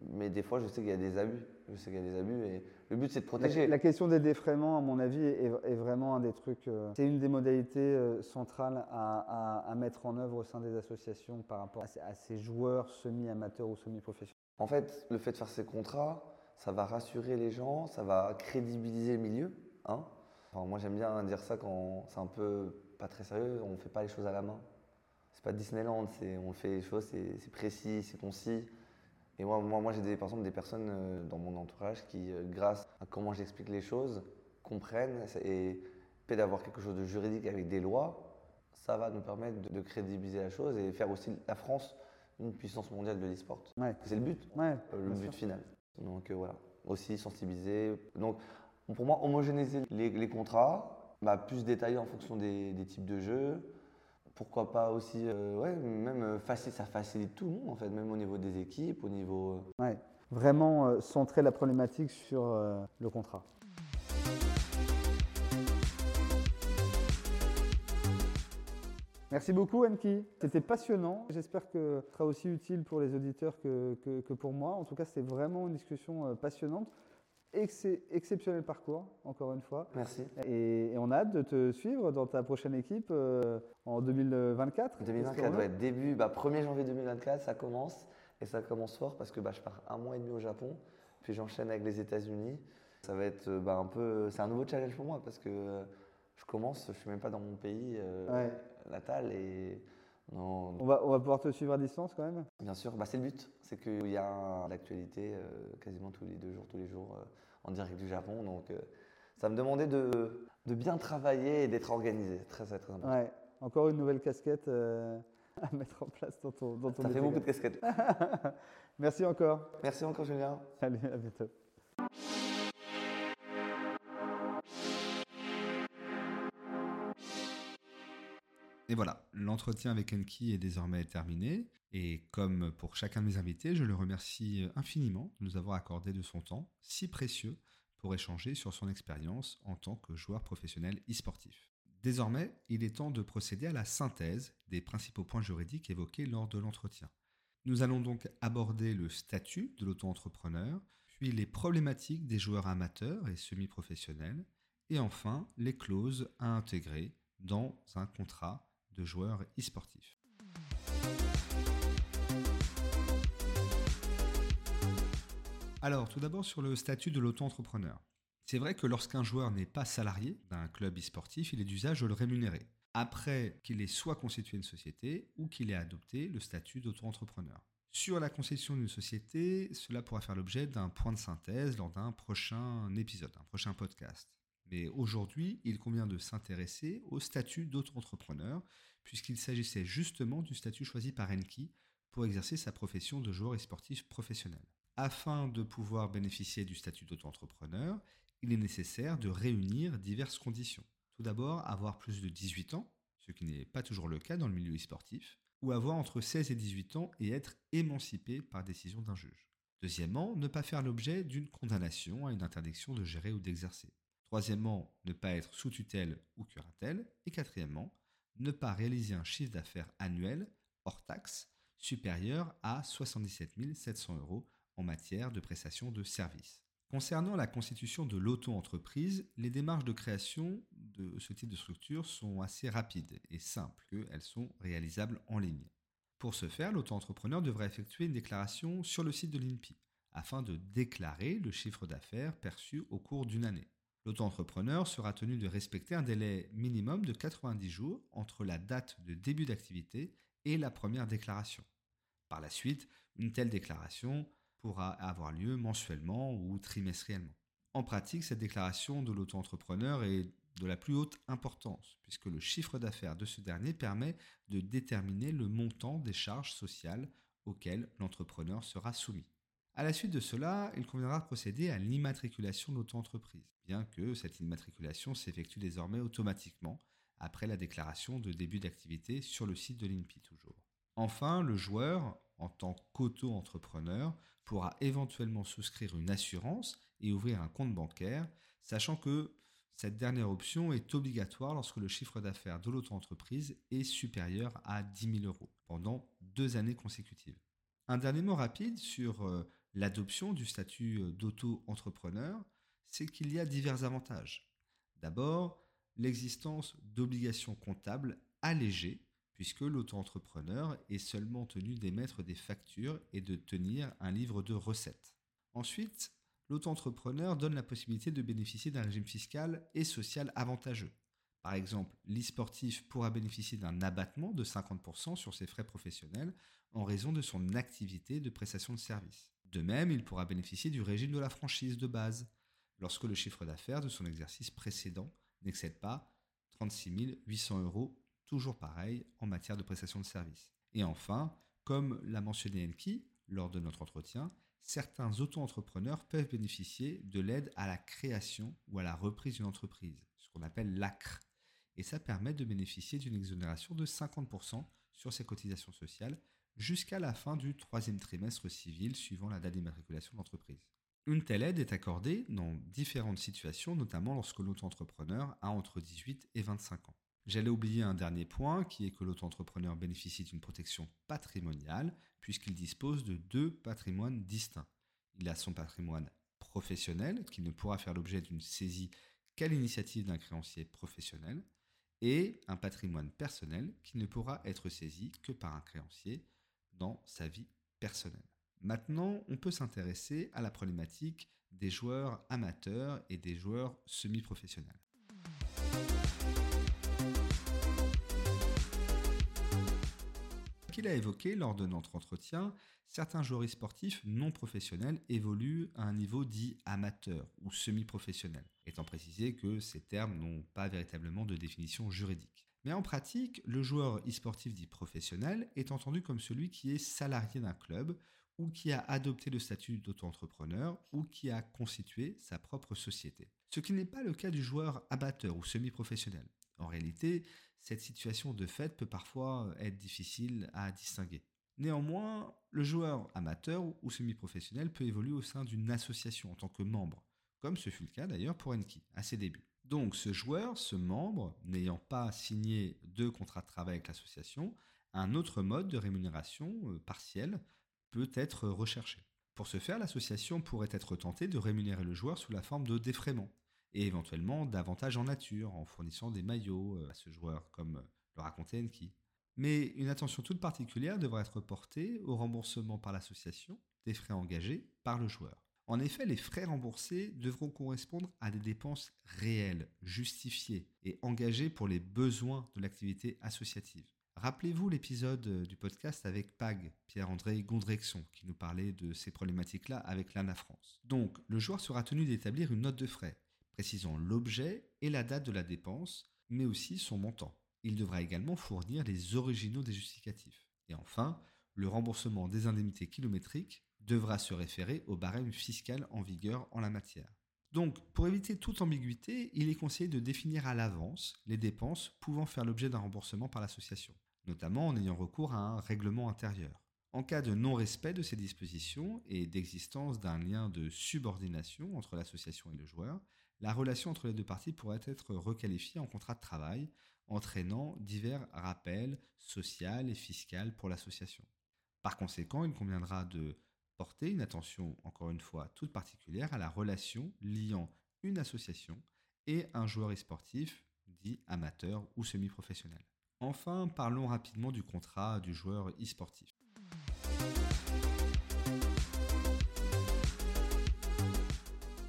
Mais des fois, je sais qu'il y a des abus. Je sais qu'il y a des abus et le but, c'est de protéger. La, question des défraiements, à mon avis, est, vraiment un des trucs. Euh, c'est une des modalités euh, centrales à, mettre en œuvre au sein des associations par rapport à, ces joueurs semi-amateurs ou semi-professionnels. En fait, le fait de faire ces contrats, ça va rassurer les gens, ça va crédibiliser le milieu. Hein moi, j'aime bien dire ça quand c'est un peu pas très sérieux. On ne fait pas les choses à la main. C'est pas Disneyland, on fait les choses, c'est précis, c'est concis. Et moi, moi, moi j'ai des, par exemple des personnes euh, dans mon entourage qui, euh, grâce à comment j'explique les choses, comprennent et fait d'avoir quelque chose de juridique avec des lois, ça va nous permettre de, crédibiliser la chose et faire aussi la France une puissance mondiale de l'e-sport. C'est le but, ouais, euh, le but final. Donc voilà, aussi sensibiliser. Donc pour moi, homogénéiser les, contrats, bah, plus détailler en fonction des, des types de jeux, pourquoi pas aussi, euh, ouais, même euh, ça facilite tout le monde en fait, même au niveau des équipes, au niveau. Euh, ouais, vraiment centrer la problématique sur le contrat. Merci beaucoup Anki, c'était passionnant. J'espère que ce sera aussi utile pour les auditeurs que, que pour moi. En tout cas, c'était vraiment une discussion passionnante exceptionnel parcours, encore une fois. Merci. Et, on a hâte de te suivre dans ta prochaine équipe euh, en 2024. 2024, ouais, début, bah, 1er janvier 2024, ça commence. Et ça commence fort parce que bah, je pars un mois et demi au Japon, puis j'enchaîne avec les États-Unis. Ça va être bah, un peu. C'est un nouveau challenge pour moi parce que je commence, je ne suis même pas dans mon pays euh, natal et on, va, on va pouvoir te suivre à distance quand même Bien sûr, bah, c'est le but. C'est qu'il y a l'actualité euh, quasiment tous les deux jours, tous les jours euh, en direct du Japon. Donc euh, ça me demandait de, de, bien travailler et d'être organisé. Très, très, très important. Ouais. Encore une nouvelle casquette à mettre en place dans ton, dans ton Ça fait beaucoup de casquettes. Merci encore. Merci encore, Julien. Salut, à bientôt. Et voilà, l'entretien avec Enki est désormais terminé. Et comme pour chacun de mes invités, je le remercie infiniment de nous avoir accordé de son temps si précieux pour échanger sur son expérience en tant que joueur professionnel e-sportif. Désormais, il est temps de procéder à la synthèse des principaux points juridiques évoqués lors de l'entretien. Nous allons donc aborder le statut de l'auto-entrepreneur, puis les problématiques des joueurs amateurs et semi-professionnels, et enfin les clauses à intégrer dans un contrat de joueur e-sportif. Alors, tout d'abord sur le statut de l'auto-entrepreneur. C'est vrai que lorsqu'un joueur n'est pas salarié d'un club e-sportif, il est d'usage de le rémunérer, après qu'il ait soit constitué une société ou qu'il ait adopté le statut d'auto-entrepreneur. Sur la constitution d'une société, cela pourra faire l'objet d'un point de synthèse lors d'un prochain épisode, un prochain podcast. Mais aujourd'hui, il convient de s'intéresser au statut d'auto-entrepreneur, puisqu'il s'agissait justement du statut choisi par Enki pour exercer sa profession de joueur e-sportif professionnel. Afin de pouvoir bénéficier du statut d'auto-entrepreneur, il est nécessaire de réunir diverses conditions. Tout d'abord, avoir plus de 18 ans, ce qui n'est pas toujours le cas dans le milieu e-sportif, ou avoir entre 16 et 18 ans et être émancipé par décision d'un juge. Deuxièmement, ne pas faire l'objet d'une condamnation à une interdiction de gérer ou d'exercer. Troisièmement, ne pas être sous tutelle ou curatelle. Et quatrièmement, ne pas réaliser un chiffre d'affaires annuel, hors taxe, supérieur à 77 700 euros en matière de prestation de services. Concernant la constitution de l'auto-entreprise, les démarches de création de ce type de structure sont assez rapides et simples, qu'elles sont réalisables en ligne. Pour ce faire, l'auto-entrepreneur devra effectuer une déclaration sur le site de l'INPI afin de déclarer le chiffre d'affaires perçu au cours d'une année. L'auto-entrepreneur sera tenu de respecter un délai minimum de 90 jours entre la date de début d'activité et la première déclaration. Par la suite, une telle déclaration pourra avoir lieu mensuellement ou trimestriellement. En pratique, cette déclaration de l'auto-entrepreneur est de la plus haute importance, puisque le chiffre d'affaires de ce dernier permet de déterminer le montant des charges sociales auxquelles l'entrepreneur sera soumis. À la suite de cela, il conviendra de procéder à l'immatriculation de l'auto-entreprise, bien que cette immatriculation s'effectue désormais automatiquement après la déclaration de début d'activité sur le site de l'INPI toujours. Enfin, le joueur, en tant qu'auto-entrepreneur, pourra éventuellement souscrire une assurance et ouvrir un compte bancaire, sachant que cette dernière option est obligatoire lorsque le chiffre d'affaires de l'auto-entreprise est supérieur à 10 000 euros pendant deux années consécutives. Un dernier mot rapide sur euh, l'adoption du statut euh, d'auto-entrepreneur, c'est qu'il y a divers avantages. D'abord, l'existence d'obligations comptables allégées puisque l'auto-entrepreneur est seulement tenu d'émettre des factures et de tenir un livre de recettes. Ensuite, l'auto-entrepreneur donne la possibilité de bénéficier d'un régime fiscal et social avantageux. Par exemple, l'e-sportif pourra bénéficier d'un abattement de 50% sur ses frais professionnels en raison de son activité de prestation de service. De même, il pourra bénéficier du régime de la franchise de base, lorsque le chiffre d'affaires de son exercice précédent n'excède pas 36 800 euros toujours pareil en matière de prestation de services. Et enfin, comme l'a mentionné Enki lors de notre entretien, certains auto-entrepreneurs peuvent bénéficier de l'aide à la création ou à la reprise d'une entreprise, ce qu'on appelle l'ACRE. Et ça permet de bénéficier d'une exonération de 50% sur ses cotisations sociales jusqu'à la fin du troisième trimestre civil suivant la date d'immatriculation de l'entreprise. Une telle aide est accordée dans différentes situations, notamment lorsque l'auto-entrepreneur a entre 18 et 25 ans. J'allais oublier un dernier point qui est que l'auto-entrepreneur bénéficie d'une protection patrimoniale puisqu'il dispose de deux patrimoines distincts. Il a son patrimoine professionnel qui ne pourra faire l'objet d'une saisie qu'à l'initiative d'un créancier professionnel et un patrimoine personnel qui ne pourra être saisi que par un créancier dans sa vie personnelle. Maintenant, on peut s'intéresser à la problématique des joueurs amateurs et des joueurs semi-professionnels. qu'il a évoqué lors de notre entretien, certains joueurs sportifs non professionnels évoluent à un niveau dit amateur ou semi-professionnel, étant précisé que ces termes n'ont pas véritablement de définition juridique. Mais en pratique, le joueur e-sportif dit professionnel est entendu comme celui qui est salarié d'un club ou qui a adopté le statut d'auto-entrepreneur ou qui a constitué sa propre société. Ce qui n'est pas le cas du joueur amateur ou semi-professionnel. En réalité, cette situation de fait peut parfois être difficile à distinguer. Néanmoins, le joueur amateur ou semi-professionnel peut évoluer au sein d'une association en tant que membre, comme ce fut le cas d'ailleurs pour Enki à ses débuts. Donc ce joueur, ce membre, n'ayant pas signé de contrat de travail avec l'association, un autre mode de rémunération euh, partielle peut être recherché. Pour ce faire, l'association pourrait être tentée de rémunérer le joueur sous la forme de défraiement, et éventuellement davantage en nature, en fournissant des maillots euh, à ce joueur, comme le racontait Enki. Mais une attention toute particulière devra être portée au remboursement par l'association des frais engagés par le joueur. En effet, les frais remboursés devront correspondre à des dépenses réelles, justifiées et engagées pour les besoins de l'activité associative. Rappelez-vous l'épisode du podcast avec PAG, Pierre-André Gondrexon, qui nous parlait de ces problématiques-là avec l'ANA France. Donc, le joueur sera tenu d'établir une note de frais, précisant l'objet et la date de la dépense, mais aussi son montant. Il devra également fournir les originaux des justificatifs. Et enfin, le remboursement des indemnités kilométriques devra se référer au barème fiscal en vigueur en la matière. Donc, pour éviter toute ambiguïté, il est conseillé de définir à l'avance les dépenses pouvant faire l'objet d'un remboursement par l'association, notamment en ayant recours à un règlement intérieur. En cas de non-respect de ces dispositions et d'existence d'un lien de subordination entre l'association et le joueur, la relation entre les deux parties pourrait être requalifiée en contrat de travail, entraînant divers rappels sociaux et fiscaux pour l'association. Par conséquent, il conviendra de porter une attention, encore une fois, toute particulière à la relation liant une association et un joueur e-sportif dit amateur ou semi-professionnel. Enfin, parlons rapidement du contrat du joueur e-sportif.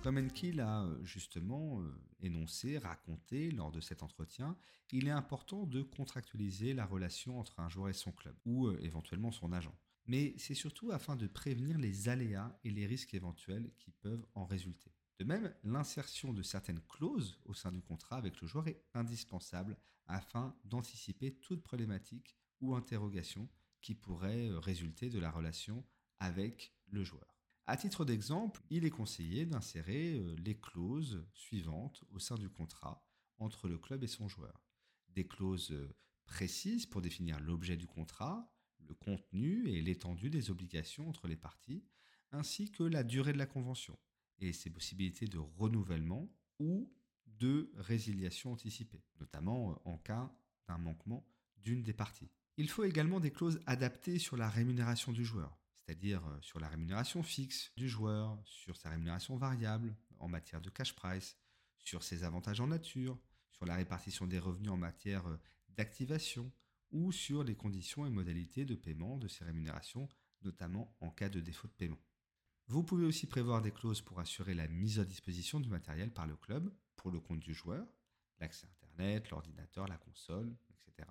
Comme Enki l'a euh, justement euh, énoncé, raconté lors de cet entretien, il est important de contractualiser la relation entre un joueur et son club, ou euh, éventuellement son agent mais c'est surtout afin de prévenir les aléas et les risques éventuels qui peuvent en résulter. De même, l'insertion de certaines clauses au sein du contrat avec le joueur est indispensable afin d'anticiper toute problématique ou interrogation qui pourrait euh, résulter de la relation avec le joueur. À titre d'exemple, il est conseillé d'insérer euh, les clauses suivantes au sein du contrat entre le club et son joueur. Des clauses euh, précises pour définir l'objet du contrat, le contenu et l'étendue des obligations entre les parties, ainsi que la durée de la convention et ses possibilités de renouvellement ou de résiliation anticipée, notamment en cas d'un manquement d'une des parties. Il faut également des clauses adaptées sur la rémunération du joueur, c'est-à-dire sur la rémunération fixe du joueur, sur sa rémunération variable en matière de cash price, sur ses avantages en nature, sur la répartition des revenus en matière d'activation, ou sur les conditions et modalités de paiement de ces rémunérations, notamment en cas de défaut de paiement. Vous pouvez aussi prévoir des clauses pour assurer la mise à disposition du matériel par le club pour le compte du joueur, l'accès Internet, l'ordinateur, la console, etc.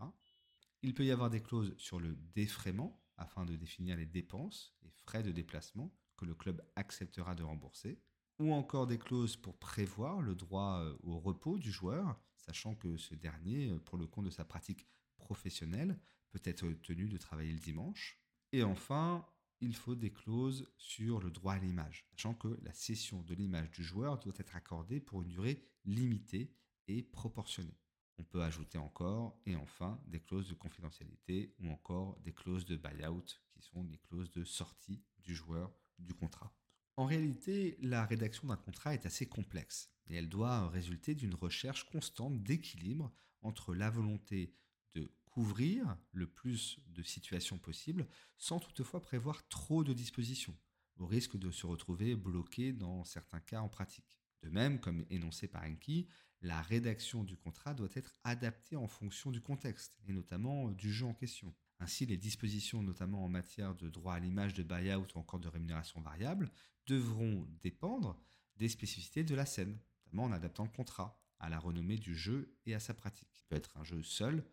Il peut y avoir des clauses sur le défraiement afin de définir les dépenses et frais de déplacement que le club acceptera de rembourser, ou encore des clauses pour prévoir le droit euh, au repos du joueur, sachant que ce dernier, euh, pour le compte de sa pratique professionnel peut être tenu de travailler le dimanche. Et enfin, il faut des clauses sur le droit à l'image, sachant que la cession de l'image du joueur doit être accordée pour une durée limitée et proportionnée. On peut ajouter encore, et enfin, des clauses de confidentialité ou encore des clauses de buyout, qui sont les clauses de sortie du joueur du contrat. En réalité, la rédaction d'un contrat est assez complexe et elle doit résulter d'une recherche constante d'équilibre entre la volonté de couvrir le plus de situations possibles sans toutefois prévoir trop de dispositions, au risque de se retrouver bloqué dans certains cas en pratique. De même, comme énoncé par Enki, la rédaction du contrat doit être adaptée en fonction du contexte, et notamment du jeu en question. Ainsi, les dispositions, notamment en matière de droit à l'image de buyout ou encore de rémunération variable, devront dépendre des spécificités de la scène, notamment en adaptant le contrat à la renommée du jeu et à sa pratique. Il peut être un jeu seul,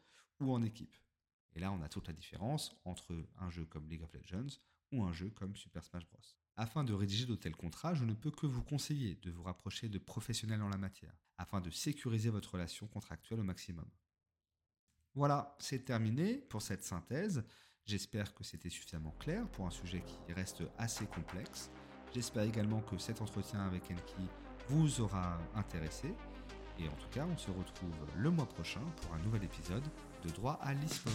ou en équipe. Et là, on a toute la différence entre un jeu comme League of Legends ou un jeu comme Super Smash Bros. Afin de rédiger de tels contrats, je ne peux que vous conseiller de vous rapprocher de professionnels en la matière, afin de sécuriser votre relation contractuelle au maximum. Voilà, c'est terminé pour cette synthèse. J'espère que c'était suffisamment clair pour un sujet qui reste assez complexe. J'espère également que cet entretien avec Enki vous aura intéressé. Et en tout cas, on se retrouve le mois prochain pour un nouvel épisode de droit à l'esport.